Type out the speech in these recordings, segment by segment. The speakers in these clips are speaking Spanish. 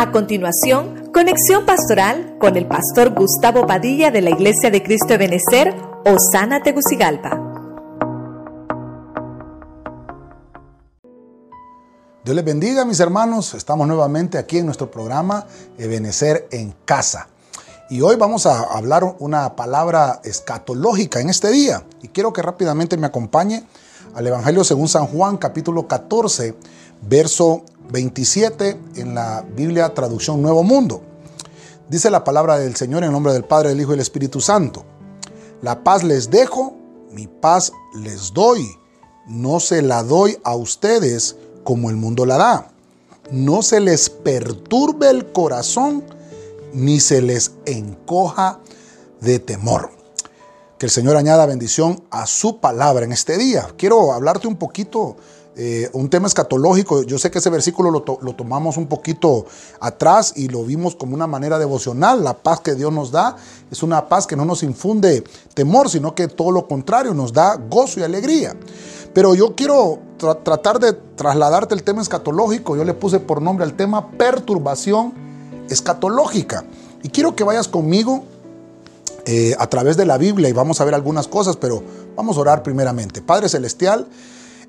A continuación, conexión pastoral con el pastor Gustavo Padilla de la Iglesia de Cristo de Benecer, Osana Tegucigalpa. Dios les bendiga, mis hermanos. Estamos nuevamente aquí en nuestro programa Ebenecer en Casa. Y hoy vamos a hablar una palabra escatológica en este día. Y quiero que rápidamente me acompañe al Evangelio según San Juan, capítulo 14, verso 27 en la Biblia traducción Nuevo Mundo. Dice la palabra del Señor en nombre del Padre, del Hijo y del Espíritu Santo. La paz les dejo, mi paz les doy. No se la doy a ustedes como el mundo la da. No se les perturbe el corazón ni se les encoja de temor. Que el Señor añada bendición a su palabra en este día. Quiero hablarte un poquito eh, un tema escatológico. Yo sé que ese versículo lo, tomamos un poquito atrás y lo vimos como una manera devocional. La paz que Dios nos da es una paz que no nos infunde temor, sino que todo lo contrario, nos da gozo y alegría. Pero yo quiero tratar de trasladarte el tema escatológico. Yo le puse por nombre al tema perturbación escatológica. Y quiero que vayas conmigo eh, a través de la Biblia y vamos a ver algunas cosas, pero vamos a orar primeramente. Padre Celestial,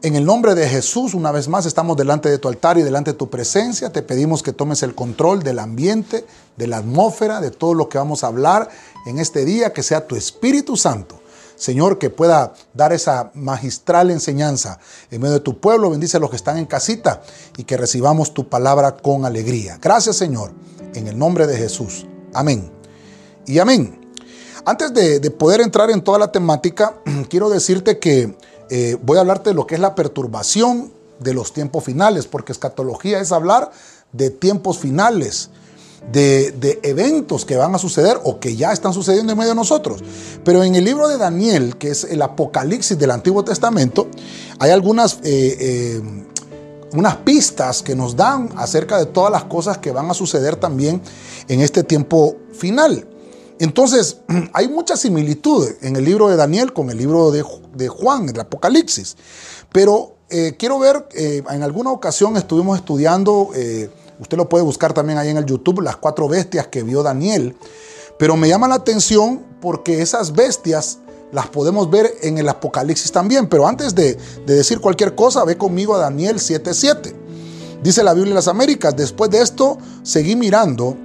en el nombre de Jesús, una vez más, estamos delante de tu altar y delante de tu presencia. Te pedimos que tomes el control del ambiente, de la atmósfera, de todo lo que vamos a hablar en este día, que sea tu Espíritu Santo. Señor, que pueda dar esa magistral enseñanza en medio de tu pueblo. Bendice a los que están en casita y que recibamos tu palabra con alegría. Gracias, Señor, en el nombre de Jesús. Amén. Y amén. Antes de, de poder entrar en toda la temática, quiero decirte que eh, voy a hablarte de lo que es la perturbación de los tiempos finales, porque escatología es hablar de tiempos finales, de, eventos que van a suceder o que ya están sucediendo en medio de nosotros. Pero en el libro de Daniel, que es el Apocalipsis del Antiguo Testamento, hay algunas... Eh, eh, unas pistas que nos dan acerca de todas las cosas que van a suceder también en este tiempo final. Entonces, hay mucha similitud en el libro de Daniel con el libro de, Juan, el Apocalipsis. Pero eh, quiero ver, eh, en alguna ocasión estuvimos estudiando, eh, usted lo puede buscar también ahí en el YouTube, las cuatro bestias que vio Daniel. Pero me llama la atención porque esas bestias las podemos ver en el Apocalipsis también. Pero antes de, de decir cualquier cosa, ve conmigo a Daniel 7:7. Dice la Biblia de las Américas, después de esto seguí mirando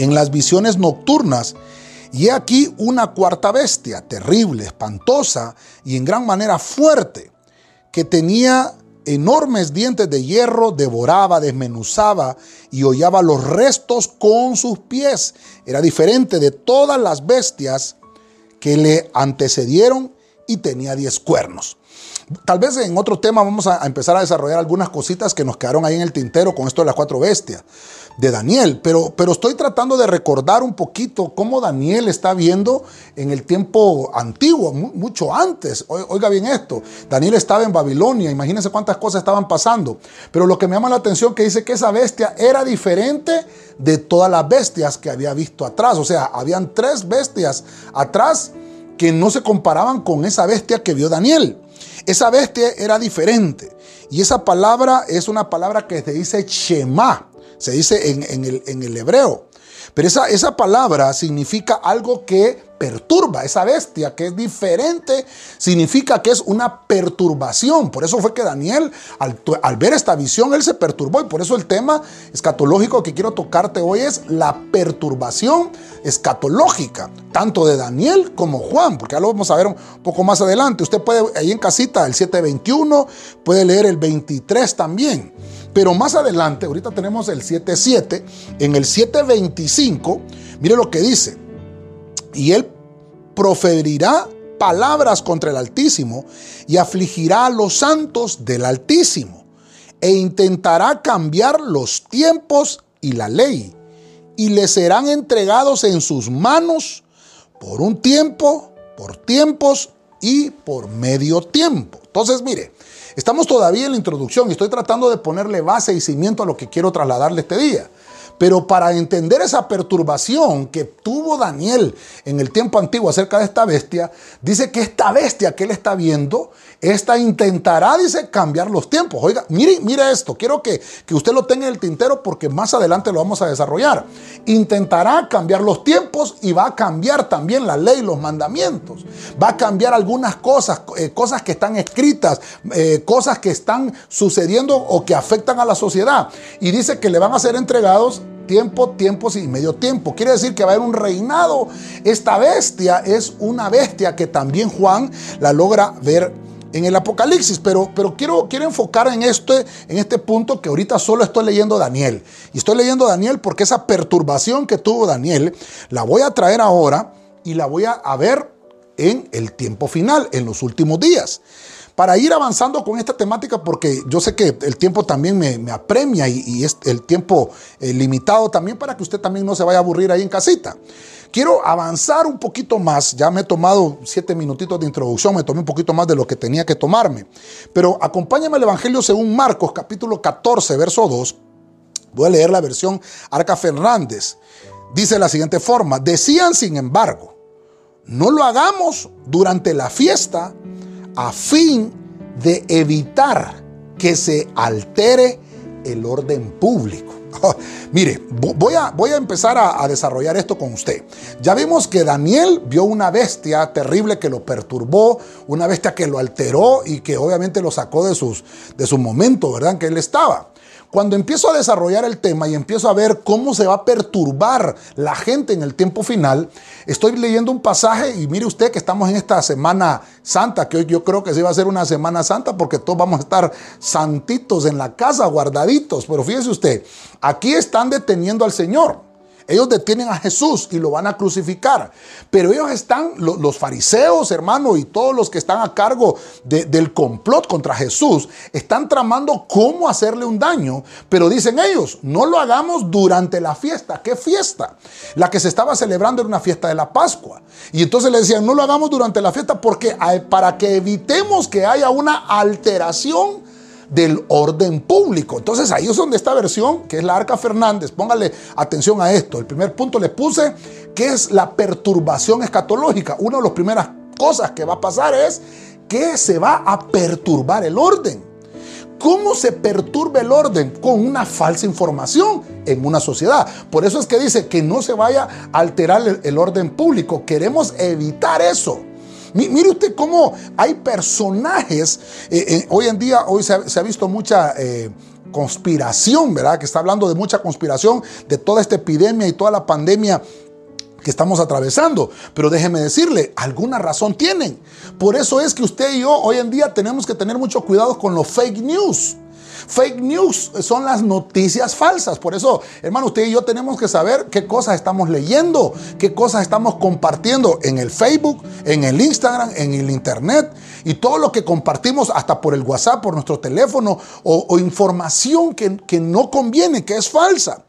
en las visiones nocturnas. Y he aquí una cuarta bestia, terrible, espantosa y en gran manera fuerte, que tenía enormes dientes de hierro, devoraba, desmenuzaba y hollaba los restos con sus pies. Era diferente de todas las bestias que le antecedieron y tenía diez cuernos. Tal vez en otro tema vamos a empezar a desarrollar algunas cositas que nos quedaron ahí en el tintero con esto de las cuatro bestias de Daniel, pero, pero estoy tratando de recordar un poquito cómo Daniel está viendo en el tiempo antiguo, mucho antes. Oiga bien esto, Daniel estaba en Babilonia, imagínense cuántas cosas estaban pasando, pero lo que me llama la atención que dice que esa bestia era diferente de todas las bestias que había visto atrás, o sea, habían tres bestias atrás que no se comparaban con esa bestia que vio Daniel. Esa bestia era diferente. Y esa palabra es una palabra que se dice Shema se dice en, el, hebreo. Pero esa, esa palabra significa algo que perturba, esa bestia que es diferente, significa que es una perturbación. Por eso fue que Daniel, al, al, ver esta visión, él se perturbó. Y por eso el tema escatológico que quiero tocarte hoy es la perturbación escatológica, tanto de Daniel como Juan, porque ya lo vamos a ver un poco más adelante. Usted puede, ahí en casita, el 721, puede leer el 23 también. Pero más adelante, ahorita tenemos el 7.7, en el 7.25, mire lo que dice, y él proferirá palabras contra el Altísimo y afligirá a los santos del Altísimo e intentará cambiar los tiempos y la ley y le serán entregados en sus manos por un tiempo, por tiempos y por medio tiempo. Entonces, mire, Estamos todavía en la introducción y estoy tratando de ponerle base y cimiento a lo que quiero trasladarle este día. Pero para entender esa perturbación que tuvo Daniel en el tiempo antiguo acerca de esta bestia, dice que esta bestia que él está viendo, esta intentará, dice, cambiar los tiempos. Oiga, mire, mire esto, quiero que, que usted lo tenga en el tintero porque más adelante lo vamos a desarrollar. Intentará cambiar los tiempos y va a cambiar también la ley, los mandamientos. Va a cambiar algunas cosas, eh, cosas que están escritas, eh, cosas que están sucediendo o que afectan a la sociedad. Y dice que le van a ser entregados tiempo, tiempos y medio tiempo. Quiere decir que va a haber un reinado. Esta bestia es una bestia que también Juan la logra ver en el Apocalipsis, pero, pero quiero, quiero enfocar en este, en este punto que ahorita solo estoy leyendo Daniel. Y estoy leyendo Daniel porque esa perturbación que tuvo Daniel la voy a traer ahora y la voy a ver en el tiempo final, en los últimos días. Para ir avanzando con esta temática, porque yo sé que el tiempo también me, apremia y, es el tiempo eh, limitado también para que usted también no se vaya a aburrir ahí en casita. Quiero avanzar un poquito más, ya me he tomado siete minutitos de introducción, me tomé un poquito más de lo que tenía que tomarme, pero acompáñame al Evangelio según Marcos capítulo 14, verso 2. Voy a leer la versión Arca Fernández. Dice de la siguiente forma, decían sin embargo, no lo hagamos durante la fiesta a fin de evitar que se altere el orden público. Mire, voy a, voy a empezar a, desarrollar esto con usted. Ya vimos que Daniel vio una bestia terrible que lo perturbó, una bestia que lo alteró y que obviamente lo sacó de, sus, de su momento, ¿verdad? En que él estaba. Cuando empiezo a desarrollar el tema y empiezo a ver cómo se va a perturbar la gente en el tiempo final, estoy leyendo un pasaje y mire usted que estamos en esta Semana Santa, que hoy yo creo que sí va a ser una Semana Santa porque todos vamos a estar santitos en la casa, guardaditos. Pero fíjese usted, aquí están deteniendo al Señor. Ellos detienen a Jesús y lo van a crucificar. Pero ellos están, los, fariseos, hermano, y todos los que están a cargo del complot contra Jesús, están tramando cómo hacerle un daño. Pero dicen ellos, no lo hagamos durante la fiesta. ¿Qué fiesta? La que se estaba celebrando era una fiesta de la Pascua. Y entonces le decían, no lo hagamos durante la fiesta porque para que evitemos que haya una alteración del orden público. Entonces ahí es donde esta versión, que es la Arca Fernández, póngale atención a esto. El primer punto le puse que es la perturbación escatológica. Una de las primeras cosas que va a pasar es que se va a perturbar el orden. ¿Cómo se perturba el orden? Con una falsa información en una sociedad. Por eso es que dice que no se vaya a alterar el, orden público. Queremos evitar eso. Mire usted cómo hay personajes, eh, eh, hoy en día, hoy se ha, visto mucha... Eh, conspiración, ¿verdad? Que está hablando de mucha conspiración, de toda esta epidemia y toda la pandemia que estamos atravesando. Pero déjeme decirle, alguna razón tienen. Por eso es que usted y yo hoy en día tenemos que tener mucho cuidado con los fake news. Fake news son las noticias falsas. Por eso, hermano, usted y yo tenemos que saber qué cosas estamos leyendo, qué cosas estamos compartiendo en el Facebook, en el Instagram, en el Internet y todo lo que compartimos hasta por el WhatsApp, por nuestro teléfono o, información que, que no conviene, que es falsa.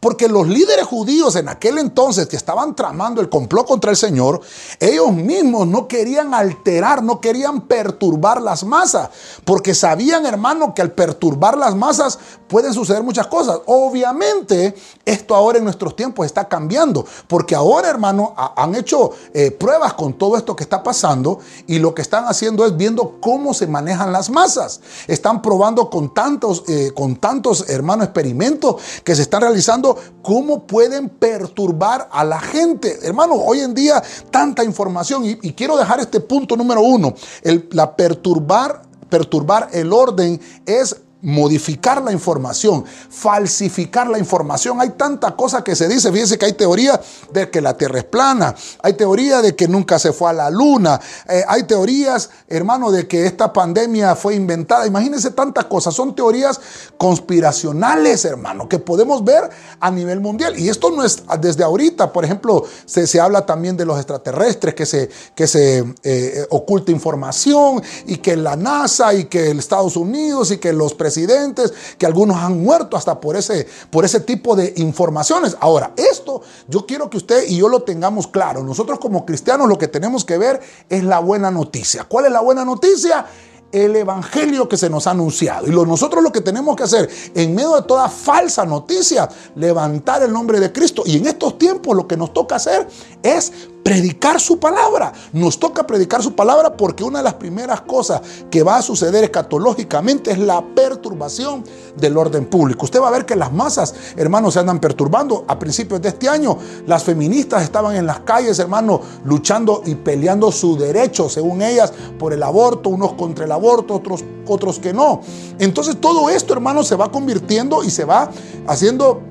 Porque los líderes judíos en aquel entonces que estaban tramando el complot contra el Señor, ellos mismos no querían alterar, no querían perturbar las masas, porque sabían, hermano, que al perturbar las masas pueden suceder muchas cosas. Obviamente, esto ahora en nuestros tiempos está cambiando, porque ahora, hermano, han hecho eh, pruebas con todo esto que está pasando y lo que están haciendo es viendo cómo se manejan las masas. Están probando con tantos, eh, con tantos, hermano, experimentos que se están realizando cómo pueden perturbar a la gente. Hermano, hoy en día tanta información y, quiero dejar este punto número uno, el, la perturbar perturbar el orden es modificar la información, falsificar la información. Hay tanta cosa que se dice. Fíjense que hay teoría de que la Tierra es plana, hay teoría de que nunca se fue a la Luna, eh, hay teorías, hermano, de que esta pandemia fue inventada. Imagínense tantas cosas. Son teorías conspiracionales, hermano, que podemos ver a nivel mundial. Y esto no es desde ahorita. Por ejemplo, se, se habla también de los extraterrestres, que se, que se eh, oculta información y que la NASA y que Estados Unidos y que los presidentes presidentes, que algunos han muerto hasta por ese, por ese tipo de informaciones. Ahora, esto yo quiero que usted y yo lo tengamos claro. Nosotros como cristianos lo que tenemos que ver es la buena noticia. ¿Cuál es la buena noticia? el evangelio que se nos ha anunciado. Y lo, nosotros lo que tenemos que hacer, en medio de toda falsa noticia, levantar el nombre de Cristo. Y en estos tiempos lo que nos toca hacer es predicar su palabra. Nos toca predicar su palabra porque una de las primeras cosas que va a suceder escatológicamente es la perturbación del orden público. Usted va a ver que las masas, hermanos, se andan perturbando. A principios de este año, las feministas estaban en las calles, hermanos, luchando y peleando su derecho, según ellas, por el aborto, unos contra el aborto, otros, otros que no. Entonces todo esto, hermanos, se va convirtiendo y se va haciendo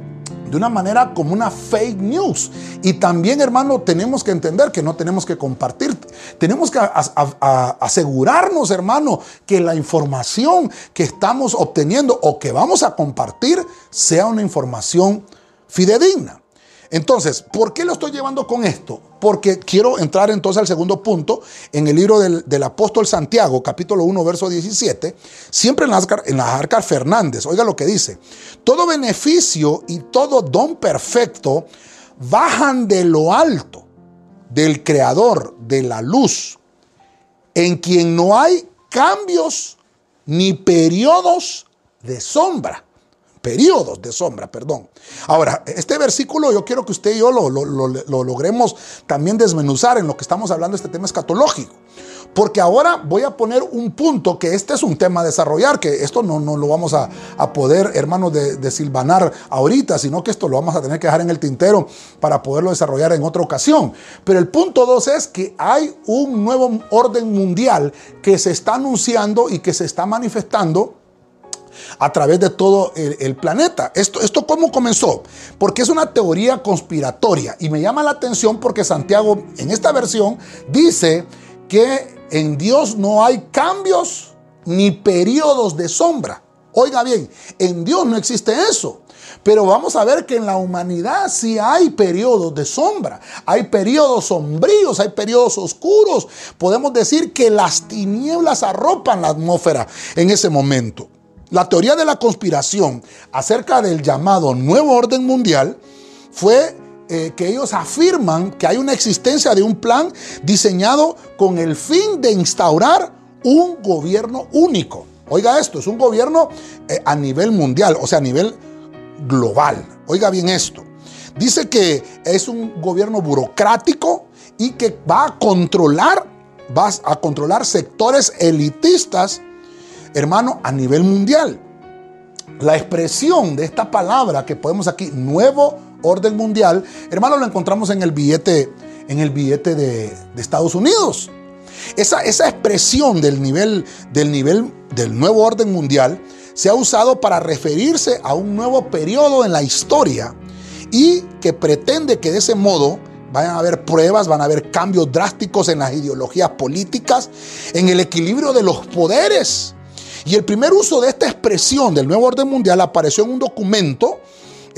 de una manera como una fake news. Y también, hermano, tenemos que entender que no tenemos que compartir. Tenemos que asegurarnos, hermano, que la información que estamos obteniendo o que vamos a compartir sea una información fidedigna. Entonces, ¿por qué lo estoy llevando con esto? Porque quiero entrar entonces al segundo punto en el libro del, apóstol Santiago, capítulo 1, verso 17, siempre en las, en las arcas Fernández. Oiga lo que dice. Todo beneficio y todo don perfecto bajan de lo alto, del creador de la luz, en quien no hay cambios ni periodos de sombra periodos de sombra, perdón. Ahora, este versículo yo quiero que usted y yo lo, logremos también desmenuzar en lo que estamos hablando, este tema escatológico. Porque ahora voy a poner un punto que este es un tema a desarrollar, que esto no, no lo vamos a, poder, hermanos, de, de, silvanar ahorita, sino que esto lo vamos a tener que dejar en el tintero para poderlo desarrollar en otra ocasión. Pero el punto dos es que hay un nuevo orden mundial que se está anunciando y que se está manifestando a través de todo el, planeta. Esto, ¿Esto cómo comenzó? Porque es una teoría conspiratoria y me llama la atención porque Santiago en esta versión dice que en Dios no hay cambios ni periodos de sombra. Oiga bien, en Dios no existe eso. Pero vamos a ver que en la humanidad sí hay periodos de sombra, hay periodos sombríos, hay periodos oscuros. Podemos decir que las tinieblas arropan la atmósfera en ese momento. La teoría de la conspiración acerca del llamado nuevo orden mundial fue eh, que ellos afirman que hay una existencia de un plan diseñado con el fin de instaurar un gobierno único. Oiga esto, es un gobierno eh, a nivel mundial, o sea, a nivel global. Oiga bien esto. Dice que es un gobierno burocrático y que va a controlar, va a controlar sectores elitistas hermano, a nivel mundial. La expresión de esta palabra que podemos aquí, nuevo orden mundial, hermano, lo encontramos en el billete, en el billete de, Estados Unidos. Esa, esa, expresión del nivel, del nivel del nuevo orden mundial se ha usado para referirse a un nuevo periodo en la historia y que pretende que de ese modo van a haber pruebas, van a haber cambios drásticos en las ideologías políticas, en el equilibrio de los poderes y el primer uso de esta expresión del nuevo orden mundial apareció en un documento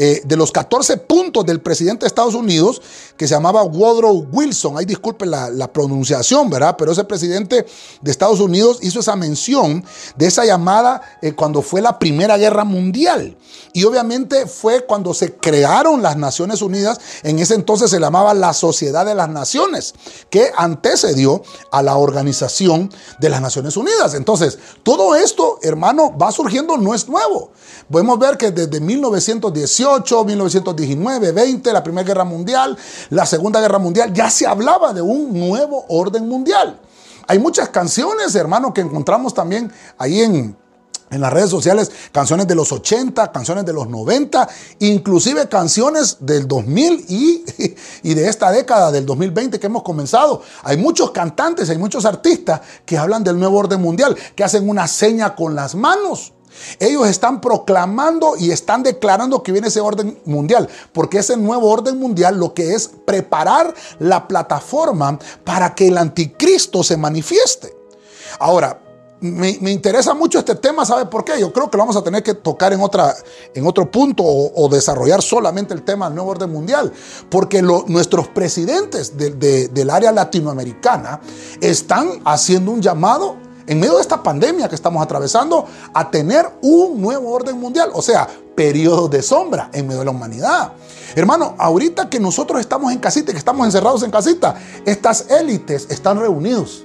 eh, de los 14 puntos del presidente de Estados Unidos, que se llamaba Woodrow Wilson. Ahí disculpen la, pronunciación, ¿verdad? Pero ese presidente de Estados Unidos hizo esa mención de esa llamada eh, cuando fue la Primera Guerra Mundial. Y obviamente fue cuando se crearon las Naciones Unidas. En ese entonces se llamaba la Sociedad de las Naciones, que antecedió a la Organización de las Naciones Unidas. Entonces, todo esto, hermano, va surgiendo, no es nuevo. Podemos ver que desde 1918, 1919, 20, la Primera Guerra Mundial, la Segunda Guerra Mundial, ya se hablaba de un nuevo orden mundial. Hay muchas canciones, hermano, que encontramos también ahí en, en las redes sociales, canciones de los 80, canciones de los 90, inclusive canciones del 2000 y, y, de esta década, del 2020 que hemos comenzado. Hay muchos cantantes, hay muchos artistas que hablan del nuevo orden mundial, que hacen una seña con las manos. Ellos están proclamando y están declarando que viene ese orden mundial, porque ese nuevo orden mundial lo que es preparar la plataforma para que el anticristo se manifieste. Ahora, me, interesa mucho este tema, ¿sabe por qué? Yo creo que lo vamos a tener que tocar en, otra, en otro punto o, desarrollar solamente el tema del nuevo orden mundial, porque nuestros presidentes del área latinoamericana están haciendo un llamado en medio de esta pandemia que estamos atravesando, a tener un nuevo orden mundial, o sea, periodos de sombra en medio de la humanidad. Hermano, ahorita que nosotros estamos en casita, que estamos encerrados en casita, estas élites están reunidos.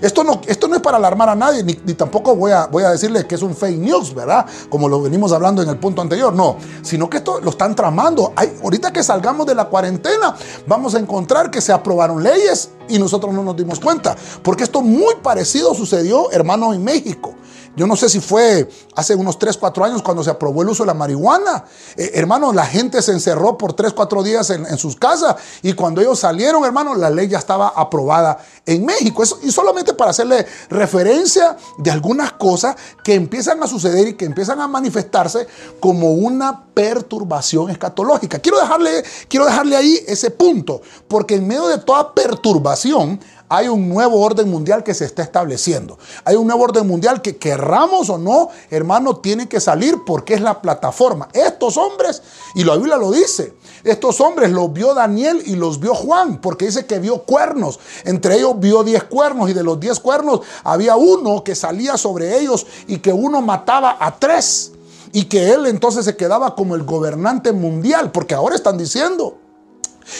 Esto no, esto no es para alarmar a nadie, ni, tampoco voy a, voy a decirle que es un fake news, ¿verdad? Como lo venimos hablando en el punto anterior, no, sino que esto lo están tramando. Hay, ahorita que salgamos de la cuarentena, vamos a encontrar que se aprobaron leyes y nosotros no nos dimos cuenta, porque esto muy parecido sucedió, hermano, en México. Yo no sé si fue hace unos 3, 4 años cuando se aprobó el uso de la marihuana. Eh, hermano, la gente se encerró por 3, 4 días en, sus casas y cuando ellos salieron, hermano, la ley ya estaba aprobada en México. Y solamente para hacerle referencia de algunas cosas que empiezan a suceder y que empiezan a manifestarse como una perturbación escatológica. Quiero dejarle, quiero dejarle ahí ese punto, porque en medio de toda perturbación hay un nuevo orden mundial que se está estableciendo. Hay un nuevo orden mundial que querramos o no, hermano, tiene que salir porque es la plataforma. Estos hombres, y la Biblia lo dice, estos hombres los vio Daniel y los vio Juan, porque dice que vio cuernos. Entre ellos vio diez cuernos y de los diez cuernos había uno que salía sobre ellos y que uno mataba a tres. Y que él entonces se quedaba como el gobernante mundial, porque ahora están diciendo,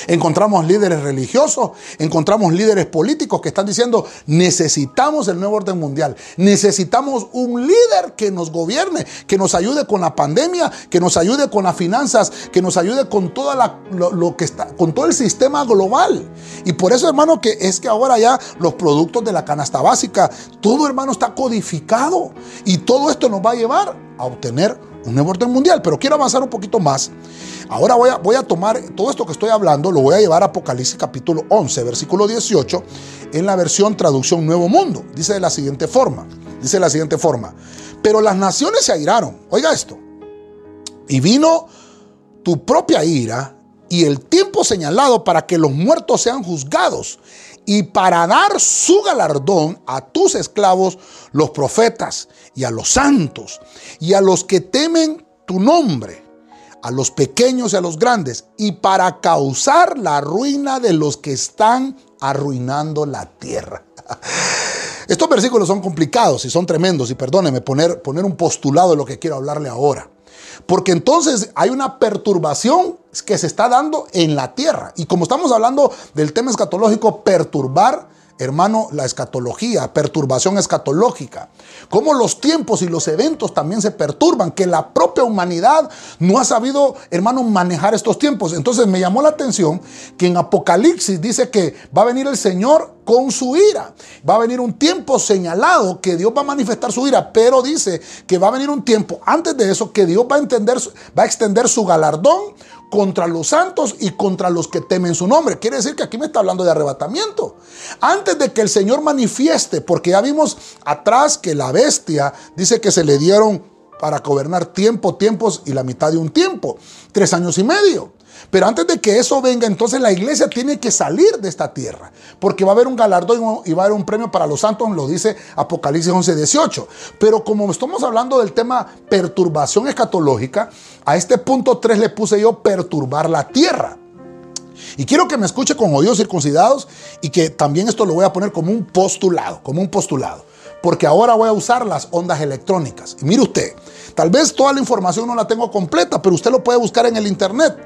Encontramos líderes religiosos, encontramos líderes políticos que están diciendo, necesitamos el nuevo orden mundial, necesitamos un líder que nos gobierne, que nos ayude con la pandemia, que nos ayude con las finanzas, que nos ayude con toda lo, que está, con todo el sistema global. Y por eso, hermano, que es que ahora ya los productos de la canasta básica, todo, hermano, está codificado y todo esto nos va a llevar a obtener un nuevo orden mundial. Pero quiero avanzar un poquito más. Ahora voy a, voy a tomar todo esto que estoy hablando, lo voy a llevar a Apocalipsis capítulo 11, versículo 18, en la versión traducción Nuevo Mundo. Dice de la siguiente forma, dice de la siguiente forma, pero las naciones se airaron, oiga esto, y vino tu propia ira y el tiempo señalado para que los muertos sean juzgados y para dar su galardón a tus esclavos, los profetas, y a los santos, y a los que temen tu nombre, a los pequeños y a los grandes, y para causar la ruina de los que están arruinando la tierra. Estos versículos son complicados y son tremendos, y perdóneme poner, poner un postulado de lo que quiero hablarle ahora. Porque entonces hay una perturbación que se está dando en la tierra. Y como estamos hablando del tema escatológico, perturbar hermano, la escatología, perturbación escatológica. Cómo los tiempos y los eventos también se perturban, que la propia humanidad no ha sabido, hermano, manejar estos tiempos. Entonces me llamó la atención que en Apocalipsis dice que va a venir el Señor con su ira. Va a venir un tiempo señalado que Dios va a manifestar su ira, pero dice que va a venir un tiempo antes de eso que Dios va a, entender, va a extender su galardón contra los santos y contra los que temen su nombre. Quiere decir que aquí me está hablando de arrebatamiento. Antes de que el Señor manifieste, porque ya vimos atrás que la bestia dice que se le dieron para gobernar tiempo, tiempos y la mitad de un tiempo, tres años y medio. Pero antes de que eso venga, entonces la iglesia tiene que salir de esta tierra, porque va a haber un galardón y va a haber un premio para los santos, lo dice Apocalipsis 11, 18. Pero como estamos hablando del tema perturbación escatológica, a este punto 3 le puse yo perturbar la tierra. Y quiero que me escuche con oídos circuncidados y que también esto lo voy a poner como un postulado, como un postulado. Porque ahora voy a usar las ondas electrónicas. Y mire usted, tal vez toda la información no la tengo completa, pero usted lo puede buscar en el internet.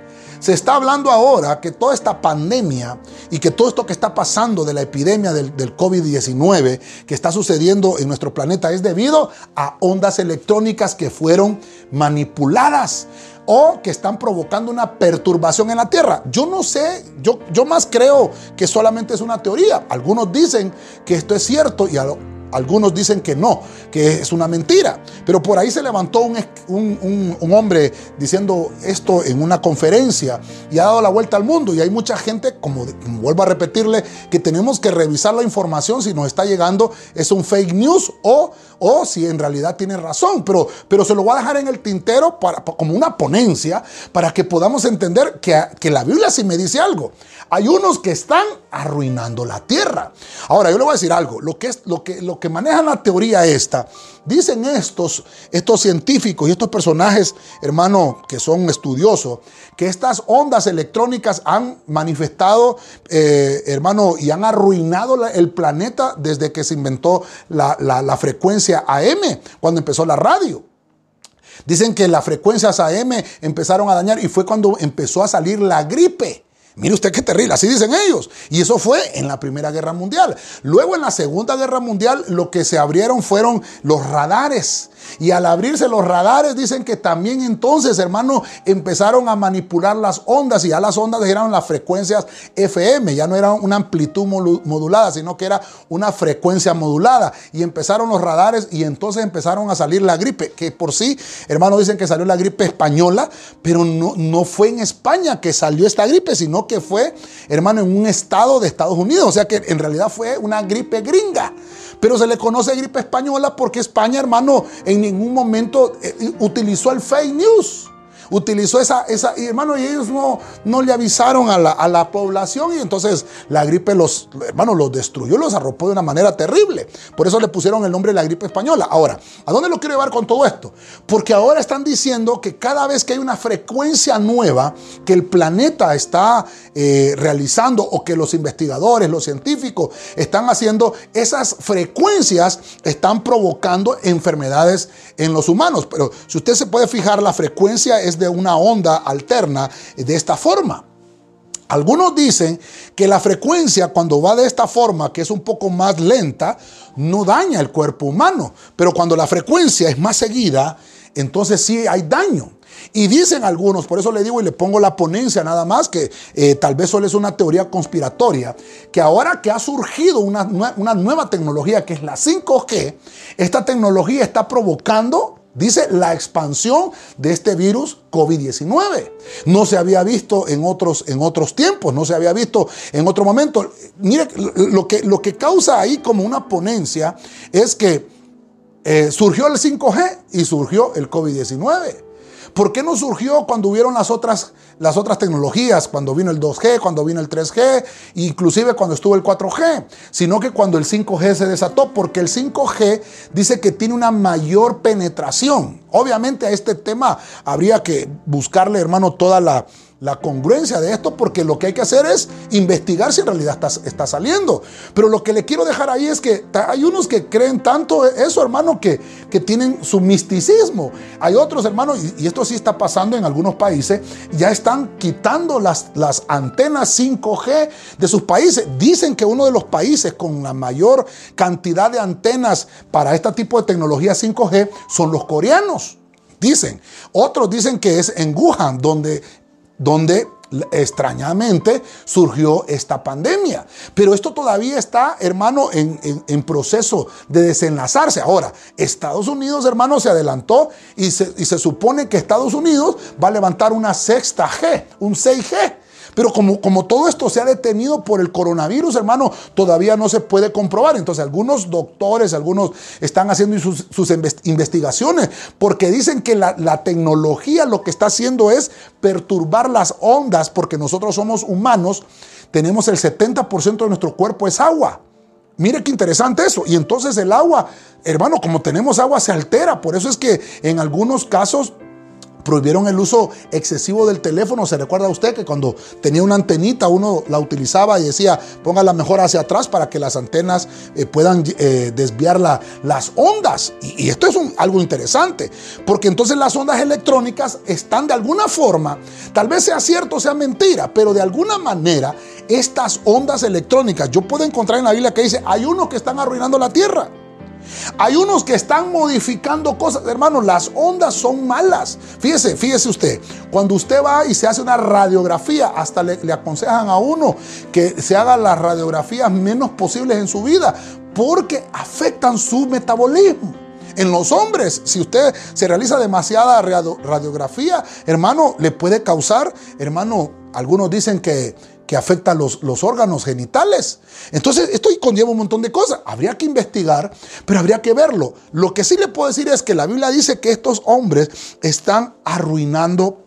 Se está hablando ahora que toda esta pandemia y que todo esto que está pasando de la epidemia del, COVID-19 que está sucediendo en nuestro planeta es debido a ondas electrónicas que fueron manipuladas o que están provocando una perturbación en la Tierra. Yo no sé, yo, yo más creo que solamente es una teoría. Algunos dicen que esto es cierto y a lo, algunos dicen que no, que es una mentira. Pero por ahí se levantó un, hombre diciendo esto en una conferencia y ha dado la vuelta al mundo. Y hay mucha gente, como, vuelvo a repetirle, que tenemos que revisar la información si nos está llegando, es un fake news o, o si en realidad tiene razón. Pero, pero se lo voy a dejar en el tintero para, como una ponencia para que podamos entender que, que la Biblia sí me dice algo. Hay unos que están arruinando la tierra. Ahora, yo le voy a decir algo. Lo que, es, lo que, lo que la teoría esta, dicen estos, estos científicos y estos personajes, hermano, que son estudiosos, que estas ondas electrónicas han manifestado, eh, hermano, y han arruinado el planeta desde que se inventó la, la frecuencia AM, cuando empezó la radio. Dicen que las frecuencias AM empezaron a dañar y fue cuando empezó a salir la gripe Mire usted qué terrible, así dicen ellos. Y eso fue en la Primera Guerra Mundial. Luego en la Segunda Guerra Mundial lo que se abrieron fueron los radares. Y al abrirse los radares dicen que también entonces, hermano, empezaron a manipular las ondas y ya las ondas eran las frecuencias FM, ya no era una amplitud modulada, sino que era una frecuencia modulada. Y empezaron los radares y entonces empezaron a salir la gripe, que por sí, hermano, dicen que salió la gripe española, pero no, no fue en España que salió esta gripe, sino que fue, hermano, en un estado de Estados Unidos. O sea que en realidad fue una gripe gringa pero se le conoce gripe española porque España, hermano, en ningún momento eh, utilizó el fake news utilizó esa, esa y hermano, y ellos no, no le avisaron a la, población y entonces la gripe los, hermano, los destruyó, los arropó de una manera terrible. Por eso le pusieron el nombre de la gripe española. Ahora, ¿a dónde lo quiero llevar con todo esto? Porque ahora están diciendo que cada vez que hay una frecuencia nueva que el planeta está eh, realizando o que los investigadores, los científicos están haciendo, esas frecuencias están provocando enfermedades en los humanos. Pero si usted se puede fijar, la frecuencia es de una onda alterna de esta forma. Algunos dicen que la frecuencia cuando va de esta forma, que es un poco más lenta, no daña el cuerpo humano, pero cuando la frecuencia es más seguida, entonces sí hay daño. Y dicen algunos, por eso le digo y le pongo la ponencia nada más, que eh, tal vez solo es una teoría conspiratoria, que ahora que ha surgido una, una nueva tecnología que es la 5G, esta tecnología está provocando Dice la expansión de este virus COVID-19. No se había visto en otros, en otros tiempos, no se había visto en otro momento. Mire, lo que, lo que causa ahí como una ponencia es que eh, surgió el 5G y surgió el COVID-19. ¿Por qué no surgió cuando hubieron las otras, las otras tecnologías? Cuando vino el 2G, cuando vino el 3G, inclusive cuando estuvo el 4G. Sino que cuando el 5G se desató, porque el 5G dice que tiene una mayor penetración. Obviamente a este tema habría que buscarle, hermano, toda la la congruencia de esto porque lo que hay que hacer es investigar si en realidad está, saliendo. Pero lo que le quiero dejar ahí es que hay unos que creen tanto eso, hermano, que, que tienen su misticismo. Hay otros, hermano, y, esto sí está pasando en algunos países, ya están quitando las, las antenas 5G de sus países. Dicen que uno de los países con la mayor cantidad de antenas para este tipo de tecnología 5G son los coreanos dicen. Otros dicen que es en Wuhan, donde donde extrañamente surgió esta pandemia. Pero esto todavía está, hermano, en, proceso de desenlazarse. Ahora, Estados Unidos, hermano, se adelantó y se, y se supone que Estados Unidos va a levantar una sexta G, un 6G. Pero como, como todo esto se ha detenido por el coronavirus, hermano, todavía no se puede comprobar. Entonces algunos doctores, algunos están haciendo sus, investigaciones porque dicen que la, la tecnología lo que está haciendo es perturbar las ondas porque nosotros somos humanos, tenemos el 70% de nuestro cuerpo es agua. Mire qué interesante eso. Y entonces el agua, hermano, como tenemos agua, se altera. Por eso es que en algunos casos prohibieron el uso excesivo del teléfono. ¿Se recuerda usted que cuando tenía una antenita uno la utilizaba y decía póngala mejor hacia atrás para que las antenas eh, puedan eh, desviar las ondas? Y, esto es algo interesante, porque entonces las ondas electrónicas están de alguna forma, tal vez sea cierto o sea mentira, pero de alguna manera estas ondas electrónicas, yo puedo encontrar en la Biblia que dice, hay unos que están arruinando la tierra. Hay unos que están modificando cosas. Hermanos, las ondas son malas. Fíjese, fíjese usted. Cuando usted va y se hace una radiografía, hasta le, le aconsejan a uno que se haga las radiografías menos posibles en su vida, porque afectan su metabolismo. En los hombres, si usted se realiza demasiada radiografía, hermano, le puede causar, hermano, algunos dicen que que afecta los, los órganos genitales. Entonces, esto conlleva un montón de cosas. Habría que investigar, pero habría que verlo. Lo que sí le puedo decir es que la Biblia dice que estos hombres están arruinando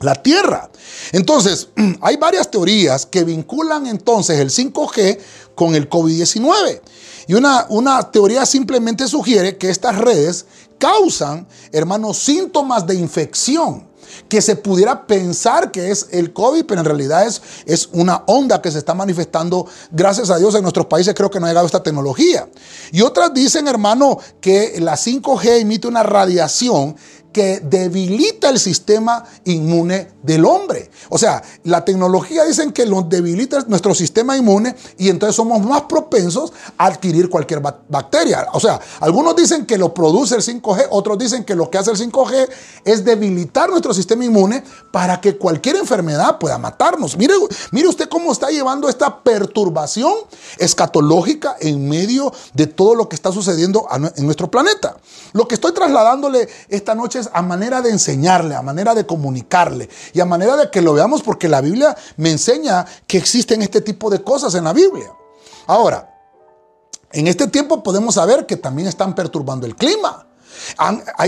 la tierra. Entonces, hay varias teorías que vinculan entonces el 5G con el COVID-19. Y una, una teoría simplemente sugiere que estas redes causan, hermanos, síntomas de infección que se pudiera pensar que es el COVID, pero en realidad es, es una onda que se está manifestando, gracias a Dios, en nuestros países creo que no ha llegado esta tecnología. Y otras dicen, hermano, que la 5G emite una radiación que debilita el sistema inmune del hombre. O sea, la tecnología dicen que lo debilita nuestro sistema inmune y entonces somos más propensos a adquirir cualquier bacteria. O sea, algunos dicen que lo produce el 5G, otros dicen que lo que hace el 5G es debilitar nuestro sistema inmune para que cualquier enfermedad pueda matarnos. Mire, mire usted cómo está llevando esta perturbación escatológica en medio de todo lo que está sucediendo en nuestro planeta. Lo que estoy trasladándole esta noche a manera de enseñarle, a manera de comunicarle y a manera de que lo veamos porque la Biblia me enseña que existen este tipo de cosas en la Biblia. Ahora, en este tiempo podemos saber que también están perturbando el clima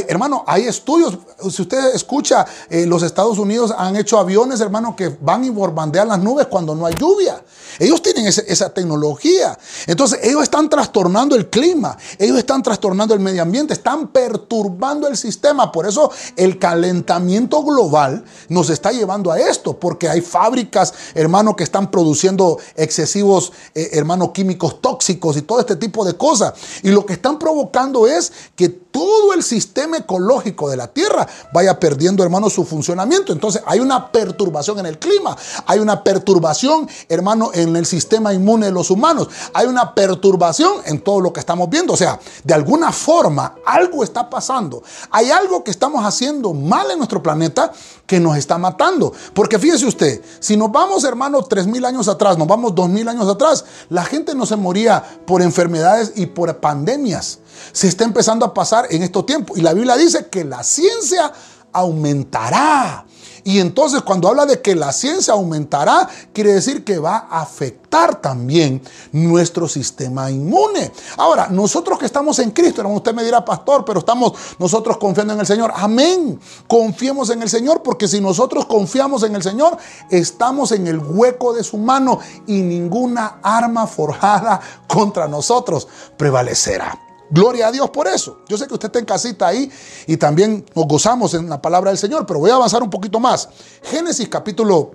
hermano, hay estudios. Si usted escucha, eh, los Estados Unidos han hecho aviones, hermano, que van y borbandean las nubes cuando no hay lluvia. Ellos tienen esa tecnología. Entonces, ellos están trastornando el clima, ellos están trastornando el medio ambiente, están perturbando el sistema. Por eso el calentamiento global nos está llevando a esto, porque hay fábricas, hermano, que están produciendo excesivos, eh, hermano, químicos tóxicos y todo este tipo de cosas. Y lo que están provocando es que todo el sistema ecológico de la Tierra vaya perdiendo, hermano, su funcionamiento. Entonces hay una perturbación en el clima, hay una perturbación, hermano, en el sistema inmune de los humanos, hay una perturbación en todo lo que estamos viendo. O sea, de alguna forma algo está pasando. Hay algo que estamos haciendo mal en nuestro planeta que nos está matando. Porque fíjese usted, si nos vamos, hermano, tres mil años atrás, nos vamos dos mil años atrás, la gente no se moría por enfermedades y por pandemias se está empezando a pasar en estos tiempos. Y la Biblia dice que la ciencia aumentará. Y entonces cuando habla de que la ciencia aumentará, quiere decir que va a afectar también nuestro sistema inmune. Ahora, nosotros que estamos en Cristo, usted me dirá, pastor, pero estamos nosotros confiando en el Señor. Amén. Confiemos en el Señor porque si nosotros confiamos en el Señor, estamos en el hueco de su mano y ninguna arma forjada contra nosotros prevalecerá. Gloria a Dios por eso. Yo sé que usted está en casita ahí y también nos gozamos en la palabra del Señor, pero voy a avanzar un poquito más. Génesis capítulo,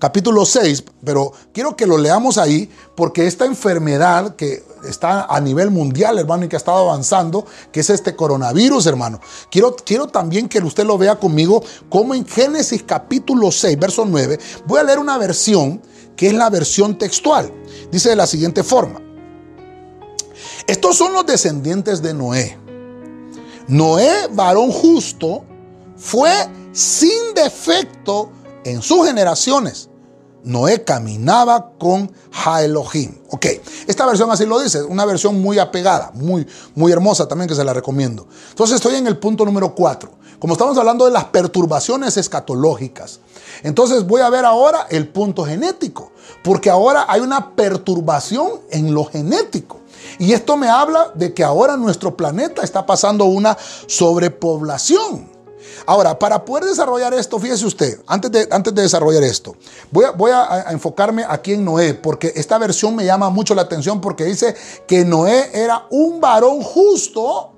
capítulo 6, pero quiero que lo leamos ahí porque esta enfermedad que está a nivel mundial, hermano, y que ha estado avanzando, que es este coronavirus, hermano. Quiero, quiero también que usted lo vea conmigo como en Génesis capítulo 6, verso 9. Voy a leer una versión que es la versión textual. Dice de la siguiente forma. Estos son los descendientes de Noé. Noé, varón justo, fue sin defecto en sus generaciones. Noé caminaba con Jaelohim. Ok, esta versión así lo dice, una versión muy apegada, muy, muy hermosa también que se la recomiendo. Entonces estoy en el punto número 4. Como estamos hablando de las perturbaciones escatológicas, entonces voy a ver ahora el punto genético, porque ahora hay una perturbación en lo genético. Y esto me habla de que ahora nuestro planeta está pasando una sobrepoblación. Ahora, para poder desarrollar esto, fíjese usted, antes de, antes de desarrollar esto, voy, a, voy a, enfocarme aquí en Noé, porque esta versión me llama mucho la atención porque dice que Noé era un varón justo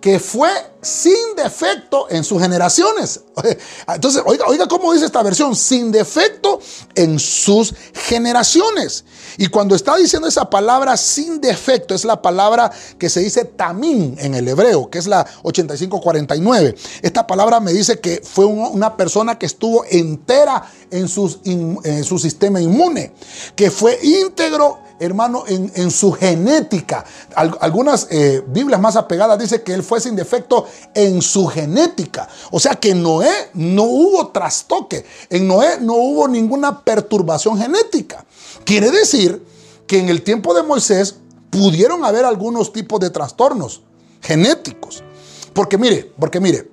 que fue sin defecto en sus generaciones. Entonces, oiga, oiga cómo dice esta versión, sin defecto en sus generaciones. Y cuando está diciendo esa palabra sin defecto, es la palabra que se dice tamín en el hebreo, que es la 8549. Esta palabra me dice que fue una persona que estuvo entera en, en su sistema inmune, que fue íntegro hermano, en, su genética. algunas eh, Biblias más apegadas dicen que él fue sin defecto en su genética. O sea que en Noé no hubo trastoque. En Noé no hubo ninguna perturbación genética. Quiere decir que en el tiempo de Moisés pudieron haber algunos tipos de trastornos genéticos. Porque mire, porque mire,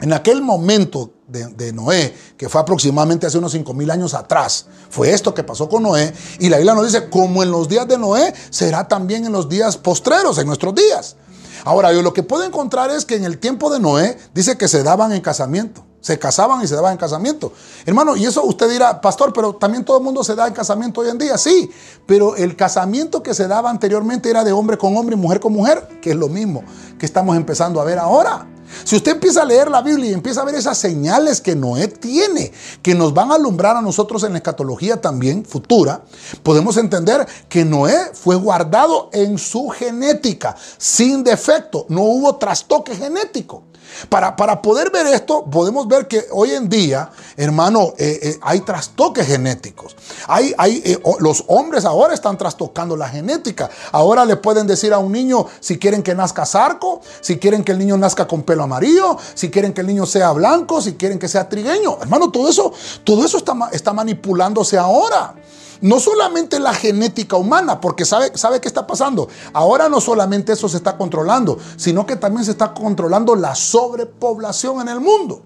en aquel momento de, Noé, que fue aproximadamente hace unos 5 mil años atrás. Fue esto que pasó con Noé. Y la Biblia nos dice, como en los días de Noé, será también en los días postreros, en nuestros días. Ahora, yo lo que puedo encontrar es que en el tiempo de Noé dice que se daban en casamiento. Se casaban y se daban en casamiento. Hermano, y eso usted dirá, pastor, pero también todo el mundo se da en casamiento hoy en día. Sí, pero el casamiento que se daba anteriormente era de hombre con hombre y mujer con mujer, que es lo mismo que estamos empezando a ver ahora. Si usted empieza a leer la Biblia y empieza a ver esas señales que Noé tiene, que nos van a alumbrar a nosotros en la escatología también futura, podemos entender que Noé fue guardado en su genética, sin defecto, no hubo trastoque genético. Para, para, poder ver esto, podemos ver que hoy en día, hermano, eh, eh, hay trastoques genéticos. Hay, hay, eh, los hombres ahora están trastocando la genética. Ahora le pueden decir a un niño si quieren que nazca zarco, si quieren que el niño nazca con pelo amarillo, si quieren que el niño sea blanco, si quieren que sea trigueño. Hermano, todo eso, todo eso está, está manipulándose ahora. No solamente la genética humana, porque sabe, sabe qué está pasando. Ahora no solamente eso se está controlando, sino que también se está controlando la sobrepoblación en el mundo.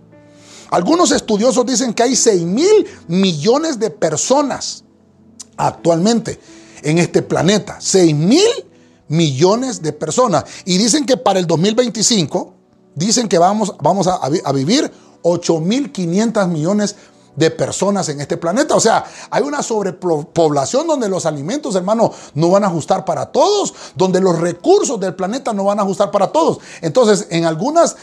Algunos estudiosos dicen que hay 6 mil millones de personas actualmente en este planeta. 6 mil millones de personas. Y dicen que para el 2025, dicen que vamos, vamos a, a vivir 8.500 millones de personas en este planeta. O sea, hay una sobrepoblación donde los alimentos, hermano, no van a ajustar para todos, donde los recursos del planeta no van a ajustar para todos. Entonces, en, algunas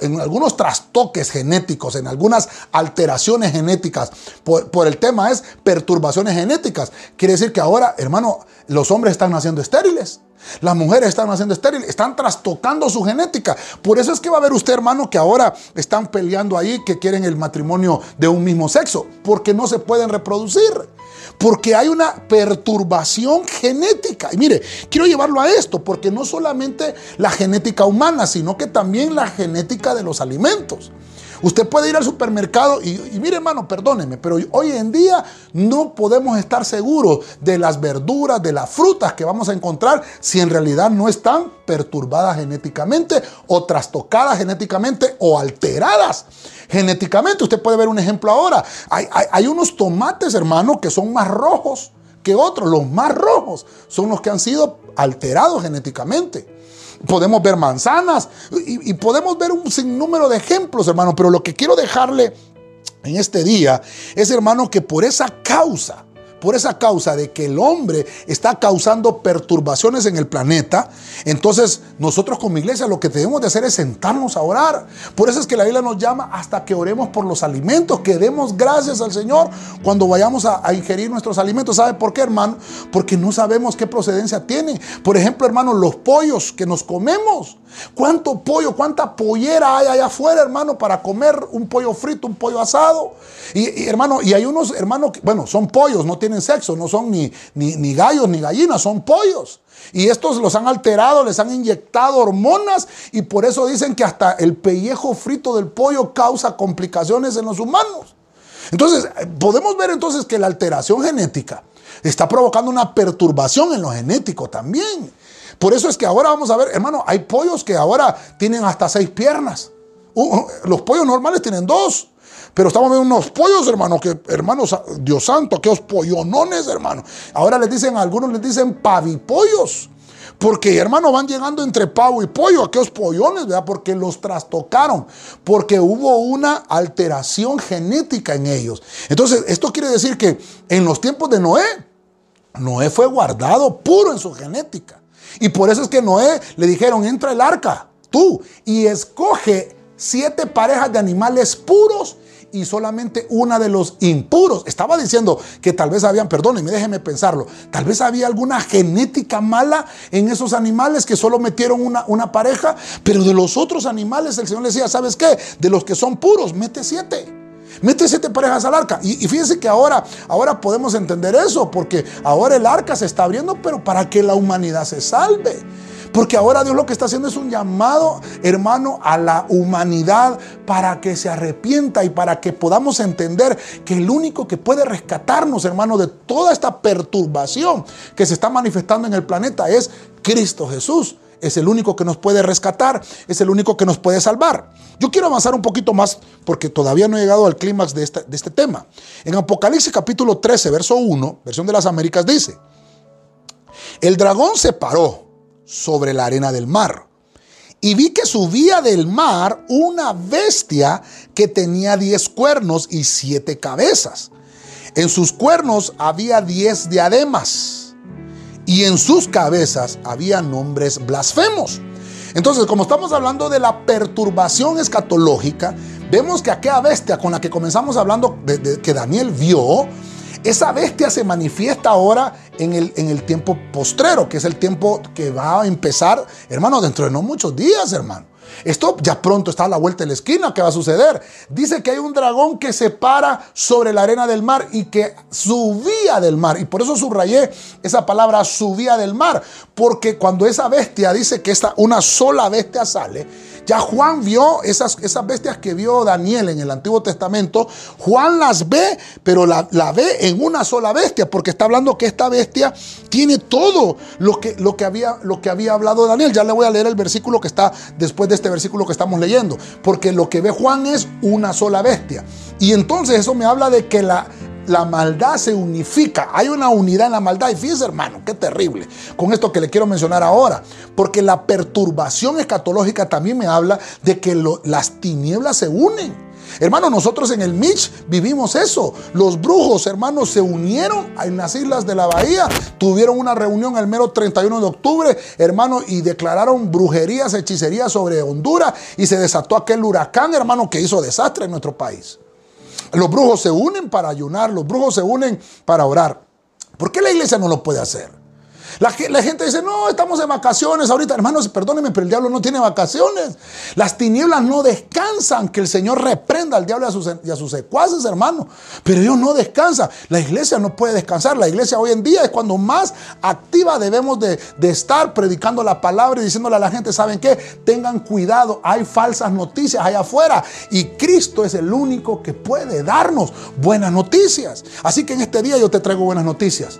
en algunos trastoques genéticos, en algunas alteraciones genéticas, por, por el tema es perturbaciones genéticas. Quiere decir que ahora, hermano, los hombres están naciendo estériles. Las mujeres están haciendo estéril, están trastocando su genética. Por eso es que va a ver usted, hermano, que ahora están peleando ahí que quieren el matrimonio de un mismo sexo, porque no se pueden reproducir. Porque hay una perturbación genética. Y mire, quiero llevarlo a esto, porque no solamente la genética humana, sino que también la genética de los alimentos. Usted puede ir al supermercado y, mire hermano, perdóneme, pero hoy en día no podemos estar seguros de las verduras, de las frutas que vamos a encontrar si en realidad no están perturbadas genéticamente o trastocadas genéticamente o alteradas genéticamente. Usted puede ver un ejemplo ahora. Hay, hay unos tomates, hermano, que son más rojos que otros. Los más rojos son los que han sido alterados genéticamente podemos ver manzanas y, podemos ver un sinnúmero de ejemplos, hermano. Pero lo que quiero dejarle en este día es, hermano, que por esa causa, por esa causa de que el hombre está causando perturbaciones en el planeta, entonces nosotros como iglesia lo que debemos de hacer es sentarnos a orar. Por eso es que la Biblia nos llama hasta que oremos por los alimentos, que demos gracias al Señor cuando vayamos a, ingerir nuestros alimentos. ¿Sabe por qué, hermano? Porque no sabemos qué procedencia tiene. Por ejemplo, hermano, los pollos que nos comemos. ¿Cuánto pollo, cuánta pollera hay allá afuera, hermano, para comer un pollo frito, un pollo asado? Y, hermano, y hay unos hermanos que, bueno, son pollos, no tienen sexo, no son ni, ni, gallos ni gallinas, son pollos. Y estos los han alterado, les han inyectado hormonas y por eso dicen que hasta el pellejo frito del pollo causa complicaciones en los humanos. Entonces, podemos ver entonces que la alteración genética está provocando una perturbación en lo genético también. Por eso es que ahora vamos a ver, hermano, hay pollos que ahora tienen hasta seis piernas. los pollos normales tienen dos. Pero estamos viendo unos pollos, hermano, que, hermanos, Dios santo, aquellos pollonones, hermano. Ahora les dicen, algunos les dicen pavipollos. Porque, hermano, van llegando entre pavo y pollo, aquellos pollones, ¿verdad? Porque los trastocaron, porque hubo una alteración genética en ellos. Entonces, esto quiere decir que en los tiempos de Noé, Noé fue guardado puro en su genética. Y por eso es que Noé le dijeron, entra el arca, tú, y escoge siete parejas de animales puros y solamente una de los impuros. Estaba diciendo que tal vez habían, perdónenme, déjeme pensarlo, tal vez había alguna genética mala en esos animales que solo metieron una, una pareja, pero de los otros animales el Señor le decía, ¿sabes qué? De los que son puros, mete siete. Mete siete parejas al arca. Y, y, fíjense que ahora, ahora podemos entender eso, porque ahora el arca se está abriendo, pero para que la humanidad se salve. Porque ahora Dios lo que está haciendo es un llamado, hermano, a la humanidad para que se arrepienta y para que podamos entender que el único que puede rescatarnos, hermano, de toda esta perturbación que se está manifestando en el planeta es Cristo Jesús. Es el único que nos puede rescatar, es el único que nos puede salvar. Yo quiero avanzar un poquito más porque todavía no he llegado al clímax de, de este tema. En Apocalipsis capítulo 13, verso 1, versión de las Américas, dice, el dragón se paró sobre la arena del mar. Y vi que subía del mar una bestia que tenía diez cuernos y siete cabezas. En sus cuernos había diez diademas y en sus cabezas había nombres blasfemos. Entonces, como estamos hablando de la perturbación escatológica, vemos que aquella bestia con la que comenzamos hablando, de, que Daniel vio, esa bestia se manifiesta ahora en el, en el tiempo postrero, que es el tiempo que va a empezar, hermano, dentro de no muchos días, hermano. Esto ya pronto está a la vuelta de la esquina. ¿Qué va a suceder? Dice que hay un dragón que se para sobre la arena del mar y que subía del mar. Y por eso subrayé esa palabra subía del mar. Porque cuando esa bestia dice que esta, una sola bestia sale, ya Juan vio esas, esas bestias que vio Daniel en el Antiguo Testamento. Juan las ve, pero la, ve en una sola bestia, porque está hablando que esta bestia tiene todo lo que, lo, que había, lo que había hablado Daniel. Ya le voy a leer el versículo que está después de este versículo que estamos leyendo, porque lo que ve Juan es una sola bestia. Y entonces eso me habla de que la, la maldad se unifica. Hay una unidad en la maldad. Y fíjense, hermano, qué terrible. Con esto que le quiero mencionar ahora. Porque la perturbación escatológica también me habla de que las tinieblas se unen. Hermano, nosotros en el Mitch vivimos eso. Los brujos, hermanos, se unieron en las islas de la bahía, tuvieron una reunión el mero 31 de octubre, hermano, y declararon brujerías, hechicerías sobre Honduras y se desató aquel huracán, hermano, que hizo desastre en nuestro país. Los brujos se unen para ayunar, los brujos se unen para orar. ¿Por qué la iglesia no lo puede hacer? La, gente dice, no, estamos en vacaciones ahorita. Hermanos, perdónenme, pero el diablo no tiene vacaciones. Las tinieblas no descansan. Que el Señor reprenda al diablo y a sus, y a sus secuaces, hermano. Pero ellos no descansan. La iglesia no puede descansar. La iglesia hoy en día es cuando más activa debemos de, de estar predicando la palabra y diciéndole a la gente, ¿saben qué? Tengan cuidado. Hay falsas noticias allá afuera. Y Cristo es el único que puede darnos buenas noticias. Así que en este día yo te traigo buenas noticias.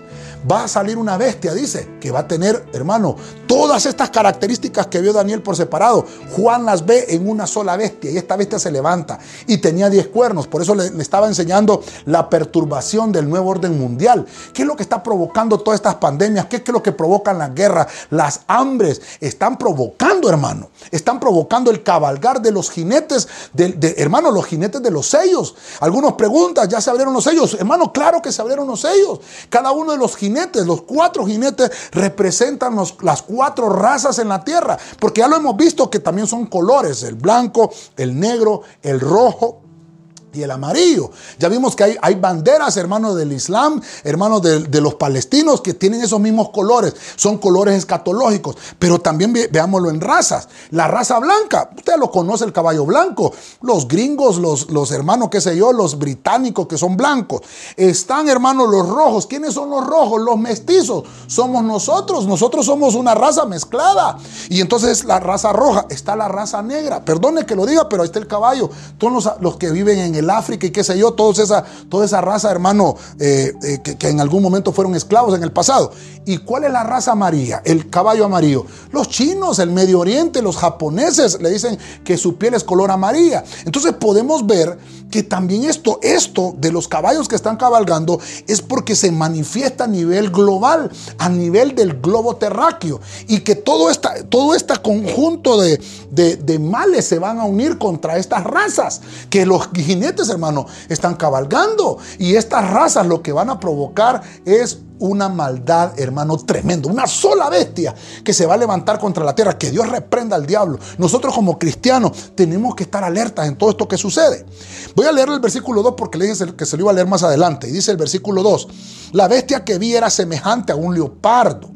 Va a salir una bestia, dice que va a tener, hermano, todas estas características que vio Daniel por separado. Juan las ve en una sola bestia y esta bestia se levanta y tenía diez cuernos. Por eso le, estaba enseñando la perturbación del nuevo orden mundial. ¿Qué es lo que está provocando todas estas pandemias? ¿Qué es lo que provocan las guerras? Las hambres están provocando, hermano. Están provocando el cabalgar de los jinetes, de, hermano, los jinetes de los sellos. Algunos preguntan, ¿ya se abrieron los sellos? Hermano, claro que se abrieron los sellos. Cada uno de los jinetes, los cuatro jinetes, representan las cuatro razas en la tierra, porque ya lo hemos visto que también son colores, el blanco, el negro, el rojo y el amarillo. Ya vimos que hay, hay banderas, hermanos del Islam, hermanos de, los palestinos, que tienen esos mismos colores. Son colores escatológicos. Pero también veámoslo en razas. La raza blanca, usted lo conoce, el caballo blanco. Los gringos, los, los hermanos, qué sé yo, los británicos que son blancos. Están, hermanos, los rojos. ¿Quiénes son los rojos? Los mestizos. Somos nosotros. Nosotros somos una raza mezclada. Y entonces la raza roja. Está la raza negra. Perdone que lo diga, pero ahí está el caballo. Todos los, los que viven en el África y qué sé yo, toda esa, toda esa raza, hermano, eh, eh, que, en algún momento fueron esclavos en el pasado. ¿Y cuál es la raza amarilla? El caballo amarillo. Los chinos, el Medio Oriente, los japoneses le dicen que su piel es color amarilla. Entonces podemos ver que también esto, esto de los caballos que están cabalgando es porque se manifiesta a nivel global, a nivel del globo terráqueo, y que todo, esta, todo este conjunto de, de, de males se van a unir contra estas razas, que los jinetes, hermano, están cabalgando, y estas razas lo que van a provocar es una maldad, hermano, tremendo. Una sola bestia que se va a levantar contra la tierra. Que Dios reprenda al diablo. Nosotros como cristianos tenemos que estar alertas en todo esto que sucede. Voy a leer el versículo 2 porque le dije que se lo iba a leer más adelante. Y dice el versículo 2. La bestia que vi era semejante a un leopardo.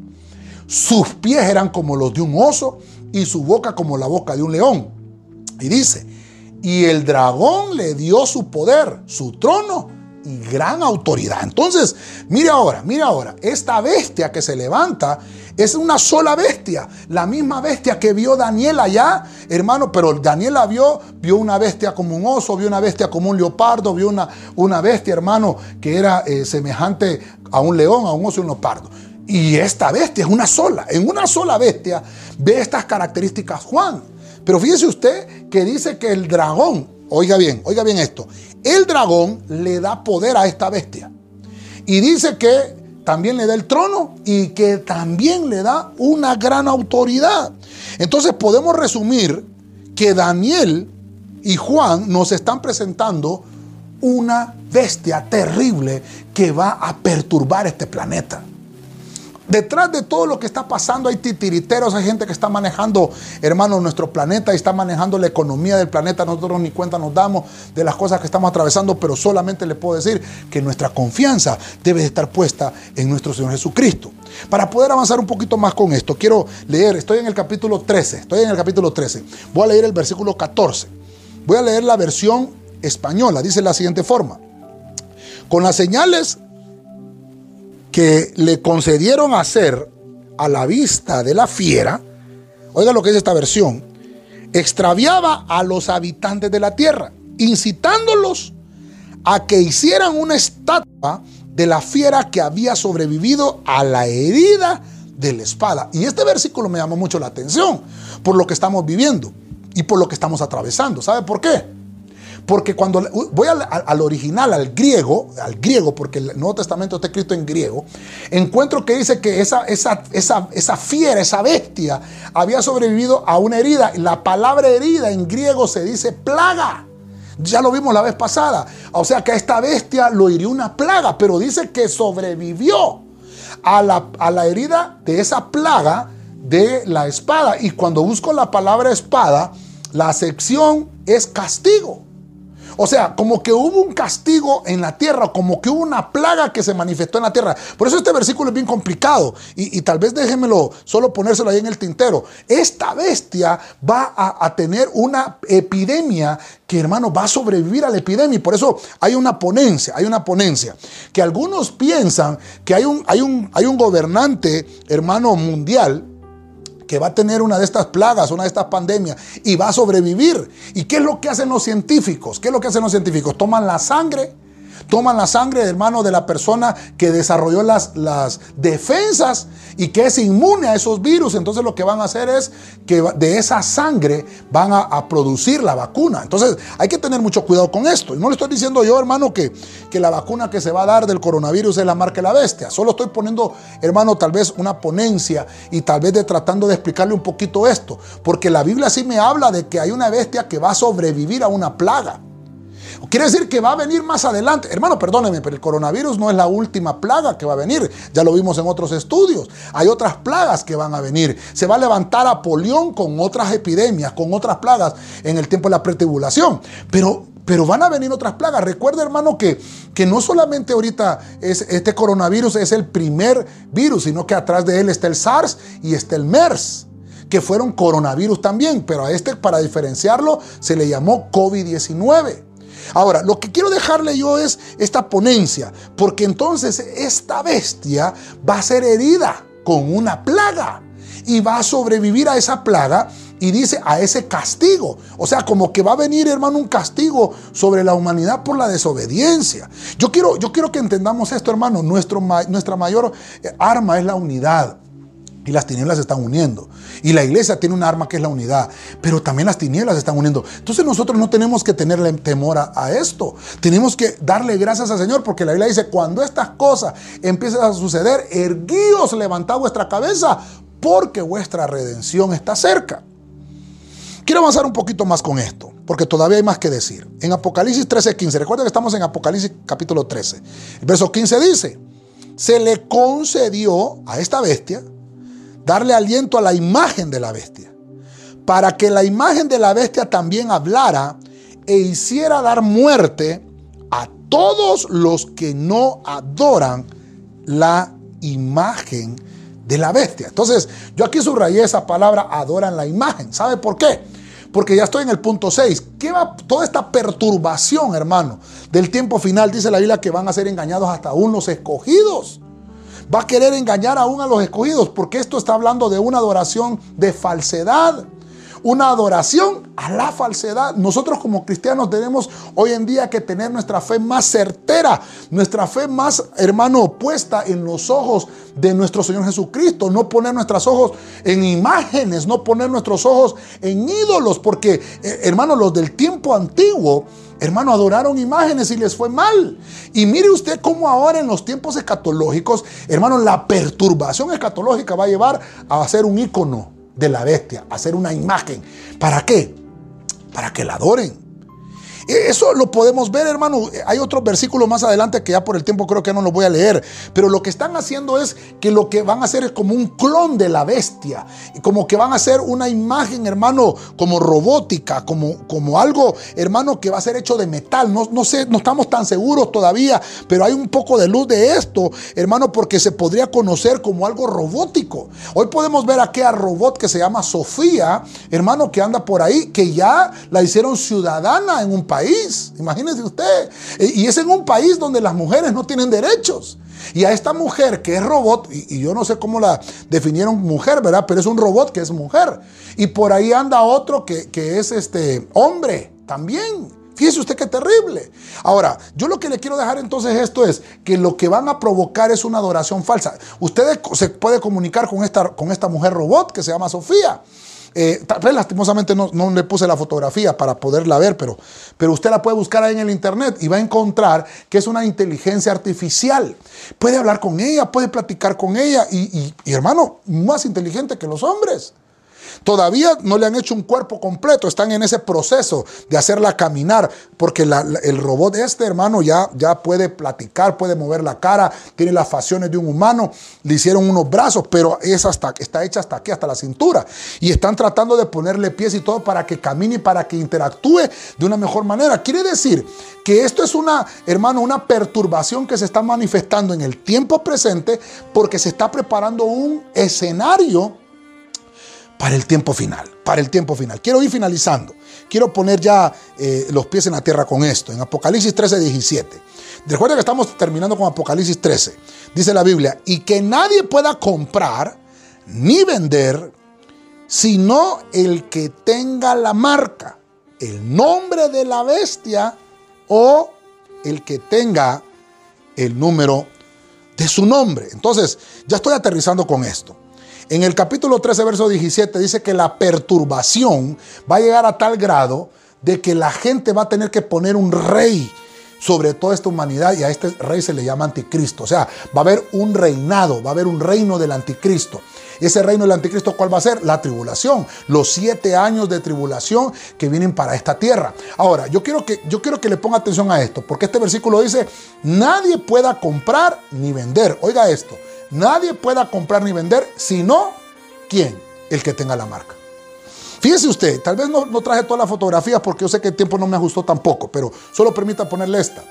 Sus pies eran como los de un oso y su boca como la boca de un león. Y dice, y el dragón le dio su poder, su trono y gran autoridad. Entonces, mire ahora, mire ahora, esta bestia que se levanta es una sola bestia, la misma bestia que vio Daniel allá, hermano, pero Daniel la vio, vio una bestia como un oso, vio una bestia como un leopardo, vio una, una bestia, hermano, que era eh, semejante a un león, a un oso y un leopardo. Y esta bestia es una sola, en una sola bestia ve estas características Juan. Pero fíjese usted que dice que el dragón, oiga bien, oiga bien esto, el dragón le da poder a esta bestia. Y dice que también le da el trono y que también le da una gran autoridad. Entonces podemos resumir que Daniel y Juan nos están presentando una bestia terrible que va a perturbar este planeta. Detrás de todo lo que está pasando hay titiriteros, hay gente que está manejando, hermanos, nuestro planeta y está manejando la economía del planeta. Nosotros ni cuenta nos damos de las cosas que estamos atravesando, pero solamente le puedo decir que nuestra confianza debe estar puesta en nuestro Señor Jesucristo. Para poder avanzar un poquito más con esto, quiero leer, estoy en el capítulo 13, estoy en el capítulo 13, voy a leer el versículo 14. Voy a leer la versión española, dice la siguiente forma. Con las señales que le concedieron hacer a la vista de la fiera, oiga lo que es esta versión, extraviaba a los habitantes de la tierra, incitándolos a que hicieran una estatua de la fiera que había sobrevivido a la herida de la espada. Y este versículo me llamó mucho la atención por lo que estamos viviendo y por lo que estamos atravesando. ¿Sabe por qué? Porque cuando voy al, original, al griego, al griego, porque el Nuevo Testamento está escrito en griego, encuentro que dice que esa, esa, esa, esa fiera, esa bestia, había sobrevivido a una herida. La palabra herida en griego se dice plaga. Ya lo vimos la vez pasada. O sea que a esta bestia lo hirió una plaga, pero dice que sobrevivió a la, a la herida de esa plaga de la espada. Y cuando busco la palabra espada, la acepción es castigo. O sea, como que hubo un castigo en la tierra, como que hubo una plaga que se manifestó en la tierra. Por eso este versículo es bien complicado y, tal vez déjenmelo solo ponérselo ahí en el tintero. Esta bestia va a, tener una epidemia que, hermano, va a sobrevivir a la epidemia. Y por eso hay una ponencia, hay una ponencia. Que algunos piensan que hay un, hay un, hay un gobernante, hermano, mundial que va a tener una de estas plagas, una de estas pandemias y va a sobrevivir. ¿Y qué es lo que hacen los científicos? ¿Qué es lo que hacen los científicos? Toman la sangre toman la sangre, hermano, de la persona que desarrolló las, defensas y que es inmune a esos virus. Entonces lo que van a hacer es que de esa sangre van a, producir la vacuna. Entonces hay que tener mucho cuidado con esto. Y no le estoy diciendo yo, hermano, que, la vacuna que se va a dar del coronavirus es la marca de la bestia. Solo estoy poniendo, hermano, tal vez una ponencia y tal vez tratando de explicarle un poquito esto. Porque la Biblia sí me habla de que hay una bestia que va a sobrevivir a una plaga. Quiere decir que va a venir más adelante. Hermano, perdóneme, pero el coronavirus no es la última plaga que va a venir. Ya lo vimos en otros estudios. Hay otras plagas que van a venir. Se va a levantar Apolión con otras epidemias, con otras plagas en el tiempo de la pretribulación. Pero pero van a venir otras plagas. Recuerda, hermano, que, que no solamente ahorita es, este coronavirus es el primer virus, sino que atrás de él está el SARS y está el MERS, que fueron coronavirus también, pero a este, para diferenciarlo, se le llamó COVID-19. Ahora, lo que quiero dejarle yo es esta ponencia, porque entonces esta bestia va a ser herida con una plaga y va a sobrevivir a esa plaga y dice a ese castigo. O sea, como que va a venir, hermano, un castigo sobre la humanidad por la desobediencia. Yo quiero, yo quiero que entendamos esto, hermano. Nuestro, nuestra mayor eh, arma es la unidad. Y las tinieblas se están uniendo. Y la iglesia tiene un arma que es la unidad. Pero también las tinieblas se están uniendo. Entonces nosotros no tenemos que tenerle temor a, esto. Tenemos que darle gracias al Señor. Porque la Biblia dice, cuando estas cosas empiezan a suceder, erguíos, levantad vuestra cabeza. Porque vuestra redención está cerca. Quiero avanzar un poquito más con esto. Porque todavía hay más que decir. En Apocalipsis 13, 15. Recuerda que estamos en Apocalipsis capítulo 13. El verso 15 dice, se le concedió a esta bestia darle aliento a la imagen de la bestia, para que la imagen de la bestia también hablara e hiciera dar muerte a todos los que no adoran la imagen de la bestia. Entonces, yo aquí subrayé esa palabra, adoran la imagen. ¿Sabe por qué? Porque ya estoy en el punto 6. ¿Qué va toda esta perturbación, hermano, del tiempo final? Dice la Biblia que van a ser engañados hasta unos escogidos va a querer engañar aún a los escogidos, porque esto está hablando de una adoración de falsedad. Una adoración a la falsedad. Nosotros como cristianos tenemos hoy en día que tener nuestra fe más certera, nuestra fe más, hermano, puesta en los ojos de nuestro Señor Jesucristo. No poner nuestros ojos en imágenes, no poner nuestros ojos en ídolos, porque, eh, hermano, los del tiempo antiguo, Hermano, adoraron imágenes y les fue mal. Y mire usted cómo ahora en los tiempos escatológicos, hermano, la perturbación escatológica va a llevar a hacer un icono de la bestia, a hacer una imagen. ¿Para qué? Para que la adoren. E, eso lo podemos ver, hermano. Hay otros versículos más adelante que ya por el tiempo creo que no los voy a leer. Pero lo que están haciendo es que lo que van a hacer es como un clon de la bestia. Como que van a hacer una imagen, hermano, como robótica, como, como algo, hermano, que va a ser hecho de metal. No, no sé, no estamos tan seguros todavía, pero hay un poco de luz de esto, hermano, porque se podría conocer como algo robótico. Hoy podemos ver aquella robot que se llama Sofía, hermano, que anda por ahí, que ya la hicieron ciudadana en un país. Imagínese usted. E, y es en un país donde las mujeres no tienen derechos. Y a esta mujer que es robot, y, yo no sé cómo la definieron mujer, ¿verdad? Pero es un robot que es mujer. Y por ahí anda otro que, que es este hombre también. Fíjese usted qué terrible. Ahora, yo lo que le quiero dejar entonces esto es que lo que van a provocar es una adoración falsa. Usted se puede comunicar con esta, con esta mujer robot que se llama Sofía. Eh, lastimosamente no, le puse la fotografía para poderla ver, pero, pero usted la puede buscar ahí en el internet y va a encontrar que es una inteligencia artificial. Puede hablar con ella, puede platicar con ella y hermano, más inteligente que los hombres. Todavía no le han hecho un cuerpo completo, están en ese proceso de hacerla caminar, porque el robot este, hermano, ya, ya puede platicar, puede mover la cara, tiene las facciones de un humano, le hicieron unos brazos, pero es hasta, está hecha hasta aquí, hasta la cintura. Y están tratando de ponerle pies y todo para que camine para que interactúe de una mejor manera. Quiere decir que esto es una, hermano, una perturbación que se está manifestando en el tiempo presente porque se está preparando un escenario para el tiempo final, para el tiempo final. Quiero ir finalizando. Quiero poner ya eh, los pies en la tierra con esto, en Apocalipsis 13, 17. Recuerda que estamos terminando con Apocalipsis 13. Dice la Biblia, y que nadie pueda comprar ni vender, sino el que tenga la marca, el nombre de la bestia o el que tenga el número de su nombre. Entonces, ya estoy aterrizando con esto. En el capítulo 13, verso 17 dice que la perturbación va a llegar a tal grado de que la gente va a tener que poner un rey sobre toda esta humanidad y a este rey se le llama anticristo. O sea, va a haber un reinado, va a haber un reino del anticristo. Ese reino del anticristo, ¿cuál va a ser? La tribulación, los siete años de tribulación que vienen para esta tierra. Ahora, yo quiero que, yo quiero que le ponga atención a esto, porque este versículo dice, nadie pueda comprar ni vender. Oiga esto, nadie pueda comprar ni vender, sino quién, el que tenga la marca. Fíjese usted, tal vez no, traje todas las fotografías porque yo sé que el tiempo no me ajustó tampoco, pero solo permita ponerle esta.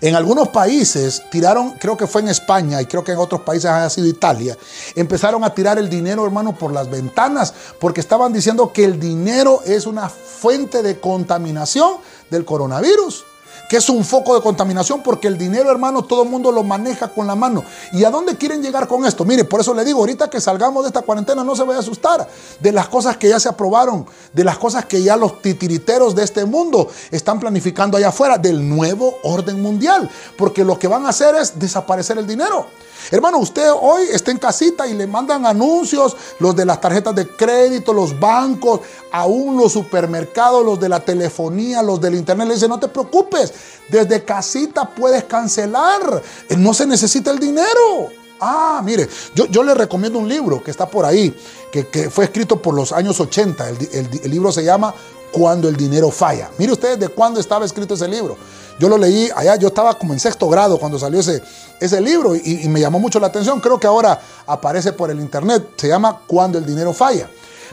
En algunos países tiraron, creo que fue en España y creo que en otros países ha sido Italia, empezaron a tirar el dinero, hermano, por las ventanas porque estaban diciendo que el dinero es una fuente de contaminación del coronavirus que es un foco de contaminación porque el dinero, hermano, todo el mundo lo maneja con la mano. ¿Y a dónde quieren llegar con esto? Mire, por eso le digo, ahorita que salgamos de esta cuarentena no se vaya a asustar de las cosas que ya se aprobaron, de las cosas que ya los titiriteros de este mundo están planificando allá afuera, del nuevo orden mundial, porque lo que van a hacer es desaparecer el dinero. Hermano, usted hoy está en casita y le mandan anuncios, los de las tarjetas de crédito, los bancos, aún los supermercados, los de la telefonía, los del internet. Le dicen, no te preocupes, desde casita puedes cancelar. No se necesita el dinero. Ah, mire, yo, yo, le recomiendo un libro que está por ahí, que, fue escrito por los años 80. el libro se llama Cuando el dinero falla. Mire usted de cuándo estaba escrito ese libro. Yo lo leí allá, yo estaba como en sexto grado cuando salió ese, ese libro y, me llamó mucho la atención. Creo que ahora aparece por el internet. Se llama Cuando el dinero falla.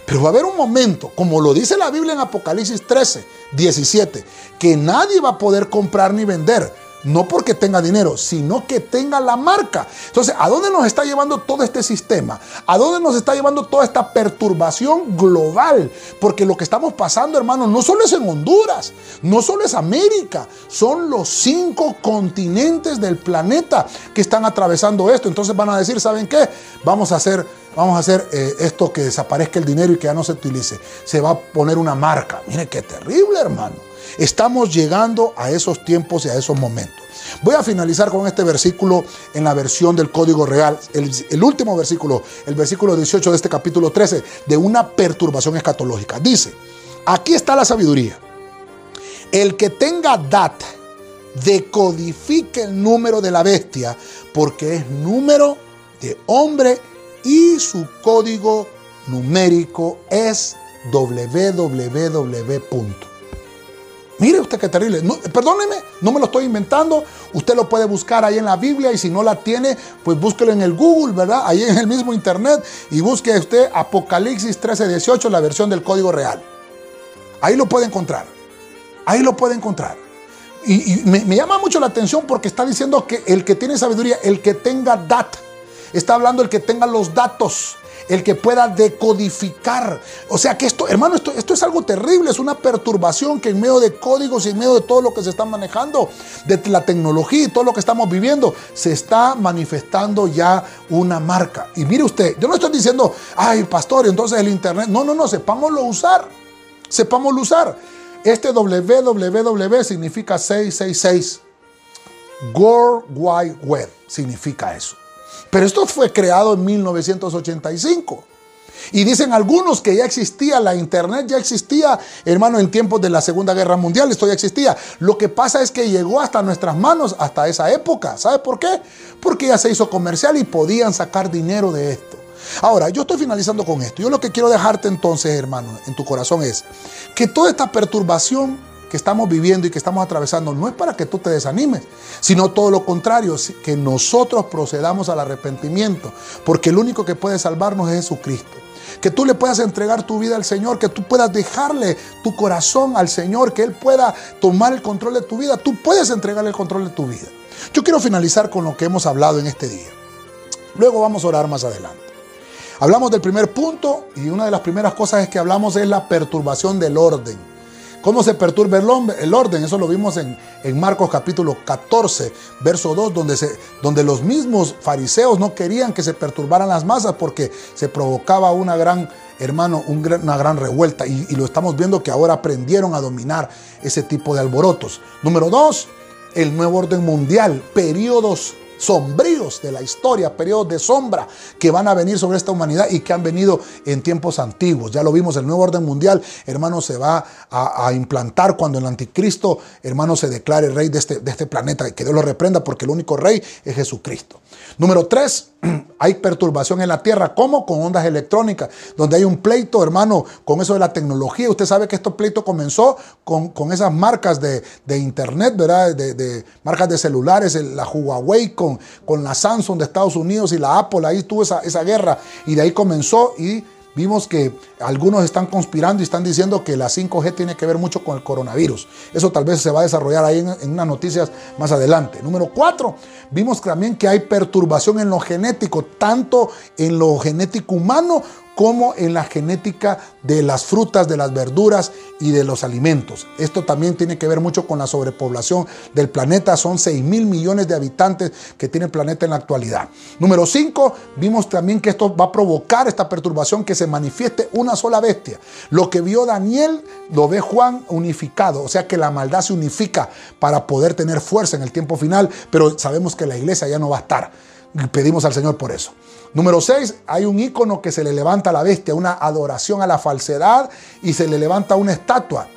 Pero va a haber un momento, como lo dice la Biblia en Apocalipsis 13, 17, que nadie va a poder comprar ni vender no porque tenga dinero, sino que tenga la marca. Entonces, ¿a dónde nos está llevando todo este sistema? ¿A dónde nos está llevando toda esta perturbación global? Porque lo que estamos pasando, hermano, no solo es en Honduras, no solo es América, son los cinco continentes del planeta que están atravesando esto. Entonces van a decir, ¿saben qué? Vamos a hacer, vamos a hacer eh, esto que desaparezca el dinero y que ya no se utilice. Se va a poner una marca. Mire qué terrible, hermano. Estamos llegando a esos tiempos y a esos momentos. Voy a finalizar con este versículo en la versión del Código Real, el, último versículo, el versículo 18 de este capítulo 13, de una perturbación escatológica. Dice, aquí está la sabiduría. El que tenga data, decodifique el número de la bestia, porque es número de hombre y su código numérico es www. Mire usted qué terrible. perdóneme, no me lo estoy inventando. Usted lo puede buscar ahí en la Biblia y si no la tiene, pues búsquelo en el Google, ¿verdad? Ahí en el mismo internet y busque usted Apocalipsis 13:18, la versión del código real. Ahí lo puede encontrar. Ahí lo puede encontrar. Y, me, me, llama mucho la atención porque está diciendo que el que tiene sabiduría, el que tenga data, está hablando el que tenga los datos el que pueda decodificar. O sea que esto, hermano, esto, es algo terrible, es una perturbación que en medio de códigos y en medio de todo lo que se está manejando, de la tecnología y todo lo que estamos viviendo, se está manifestando ya una marca. Y mire usted, yo no estoy diciendo, ay, pastor, entonces el Internet, no, no, no, sepámoslo usar, sepámoslo usar. Este www significa 666. World Wide Web significa eso. Pero esto fue creado en 1985. Y dicen algunos que ya existía, la internet ya existía, hermano, en tiempos de la Segunda Guerra Mundial, esto ya existía. Lo que pasa es que llegó hasta nuestras manos hasta esa época. ¿Sabe por qué? Porque ya se hizo comercial y podían sacar dinero de esto. Ahora, yo estoy finalizando con esto. Yo lo que quiero dejarte entonces, hermano, en tu corazón es que toda esta perturbación que estamos viviendo y que estamos atravesando no es para que tú te desanimes, sino todo lo contrario, que nosotros procedamos al arrepentimiento, porque el único que puede salvarnos es Jesucristo. Que tú le puedas entregar tu vida al Señor, que tú puedas dejarle tu corazón al Señor, que Él pueda tomar el control de tu vida. Tú puedes entregarle el control de tu vida. Yo quiero finalizar con lo que hemos hablado en este día. Luego vamos a orar más adelante. Hablamos del primer punto y una de las primeras cosas que hablamos es la perturbación del orden. ¿Cómo se perturba el, orden? Eso lo vimos en, Marcos capítulo 14, verso 2, donde, los mismos fariseos no querían que se perturbaran las masas porque se provocaba una gran, hermano, una gran revuelta. Y, y lo estamos viendo que ahora aprendieron a dominar ese tipo de alborotos. Número 2, el nuevo orden mundial, periodos sombríos de la historia, periodos de sombra que van a venir sobre esta humanidad y que han venido en tiempos antiguos. Ya lo vimos, el nuevo orden mundial, hermano, se va a, implantar cuando el anticristo, hermano, se declare rey de este, de este planeta. Que Dios lo reprenda porque el único rey es Jesucristo. Número tres, hay perturbación en la tierra. ¿Cómo? Con ondas electrónicas, donde hay un pleito, hermano, con eso de la tecnología. Usted sabe que este pleito comenzó con, con esas marcas de, internet, ¿verdad? De, marcas de celulares, la Huawei con, con la Samsung de Estados Unidos y la Apple. Ahí tuvo esa, esa guerra y de ahí comenzó y Vimos que algunos están conspirando y están diciendo que la 5G tiene que ver mucho con el coronavirus. Eso tal vez se va a desarrollar ahí en, unas noticias más adelante. Número cuatro, vimos también que hay perturbación en lo genético, tanto en lo genético humano como en la genética de las frutas, de las verduras y de los alimentos. Esto también tiene que ver mucho con la sobrepoblación del planeta. Son 6 mil millones de habitantes que tiene el planeta en la actualidad. Número 5, vimos también que esto va a provocar esta perturbación que se manifieste una sola bestia. Lo que vio Daniel lo ve Juan unificado, o sea que la maldad se unifica para poder tener fuerza en el tiempo final, pero sabemos que la iglesia ya no va a estar. Pedimos al Señor por eso. Número 6, hay un icono que se le levanta a la bestia, una adoración a la falsedad y se le levanta una estatua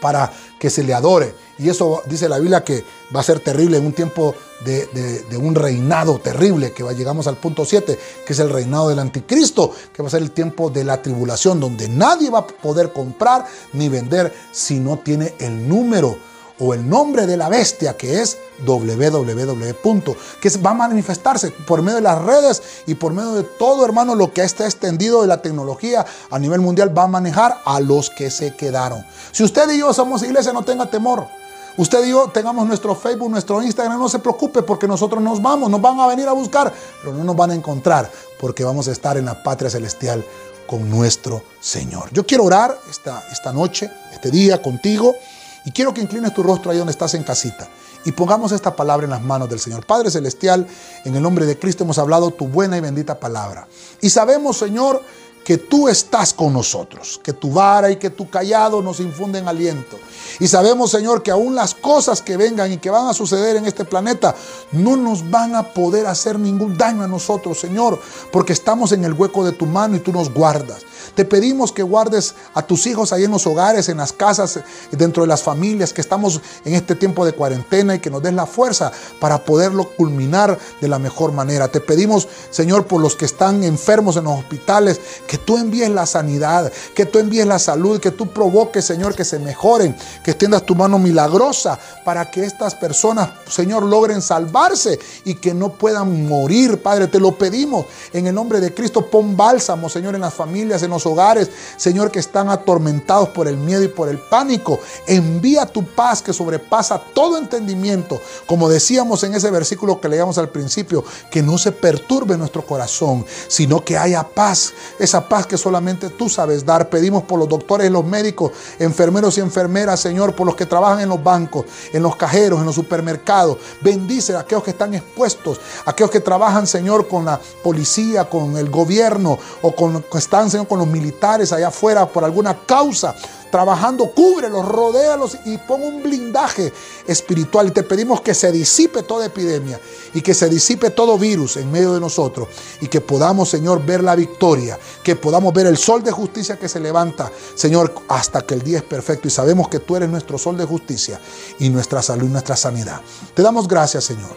para que se le adore. Y eso dice la Biblia que va a ser terrible en un tiempo de, un reinado terrible, que va, llegamos al punto 7, que es el reinado del anticristo, que va a ser el tiempo de la tribulación, donde nadie va a poder comprar ni vender si no tiene el número o el nombre de la bestia que es www. que va a manifestarse por medio de las redes y por medio de todo, hermano, lo que está extendido de la tecnología a nivel mundial va a manejar a los que se quedaron. Si usted y yo somos iglesia, no tenga temor. Usted y yo tengamos nuestro Facebook, nuestro Instagram, no se preocupe porque nosotros nos vamos, nos van a venir a buscar, pero no nos van a encontrar porque vamos a estar en la patria celestial con nuestro Señor. Yo quiero orar esta, esta noche, este día contigo. Y quiero que inclines tu rostro ahí donde estás en casita y pongamos esta palabra en las manos del Señor. Padre Celestial, en el nombre de Cristo hemos hablado tu buena y bendita palabra. Y sabemos, Señor, que tú estás con nosotros, que tu vara y que tu callado nos infunden aliento. Y sabemos, Señor, que aún las cosas que vengan y que van a suceder en este planeta no nos van a poder hacer ningún daño a nosotros, Señor, porque estamos en el hueco de tu mano y tú nos guardas. Te pedimos que guardes a tus hijos ahí en los hogares, en las casas, dentro de las familias, que estamos en este tiempo de cuarentena y que nos des la fuerza para poderlo culminar de la mejor manera. Te pedimos, Señor, por los que están enfermos en los hospitales, que tú envíes la sanidad, que tú envíes la salud, que tú provoques, Señor, que se mejoren, que extiendas tu mano milagrosa para que estas personas, Señor, logren salvarse y que no puedan morir, Padre. Te lo pedimos en el nombre de Cristo. Pon bálsamo, Señor, en las familias, en los hogares, Señor, que están atormentados por el miedo y por el pánico. Envía tu paz que sobrepasa todo entendimiento, como decíamos en ese versículo que leíamos al principio, que no se perturbe nuestro corazón, sino que haya paz, esa paz que solamente tú sabes dar. Pedimos por los doctores los médicos, enfermeros y enfermeras, Señor, por los que trabajan en los bancos, en los cajeros, en los supermercados. Bendice a aquellos que están expuestos, aquellos que trabajan, Señor, con la policía, con el gobierno o con están, Señor, con los militares allá afuera por alguna causa trabajando, cúbrelos, rodéalos y pon un blindaje espiritual. Y te pedimos que se disipe toda epidemia y que se disipe todo virus en medio de nosotros y que podamos, Señor, ver la victoria, que podamos ver el sol de justicia que se levanta, Señor, hasta que el día es perfecto y sabemos que tú eres nuestro sol de justicia y nuestra salud y nuestra sanidad. Te damos gracias, Señor.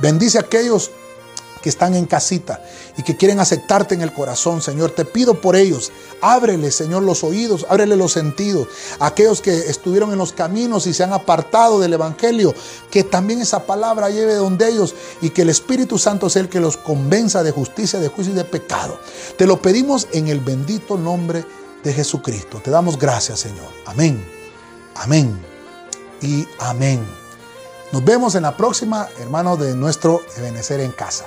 Bendice a aquellos que están en casita y que quieren aceptarte en el corazón, Señor. Te pido por ellos. Ábrele, Señor, los oídos, ábrele los sentidos. Aquellos que estuvieron en los caminos y se han apartado del Evangelio, que también esa palabra lleve donde ellos y que el Espíritu Santo sea el que los convenza de justicia, de juicio y de pecado. Te lo pedimos en el bendito nombre de Jesucristo. Te damos gracias, Señor. Amén. Amén. Y amén. Nos vemos en la próxima, hermano, de nuestro Ebenecer en casa.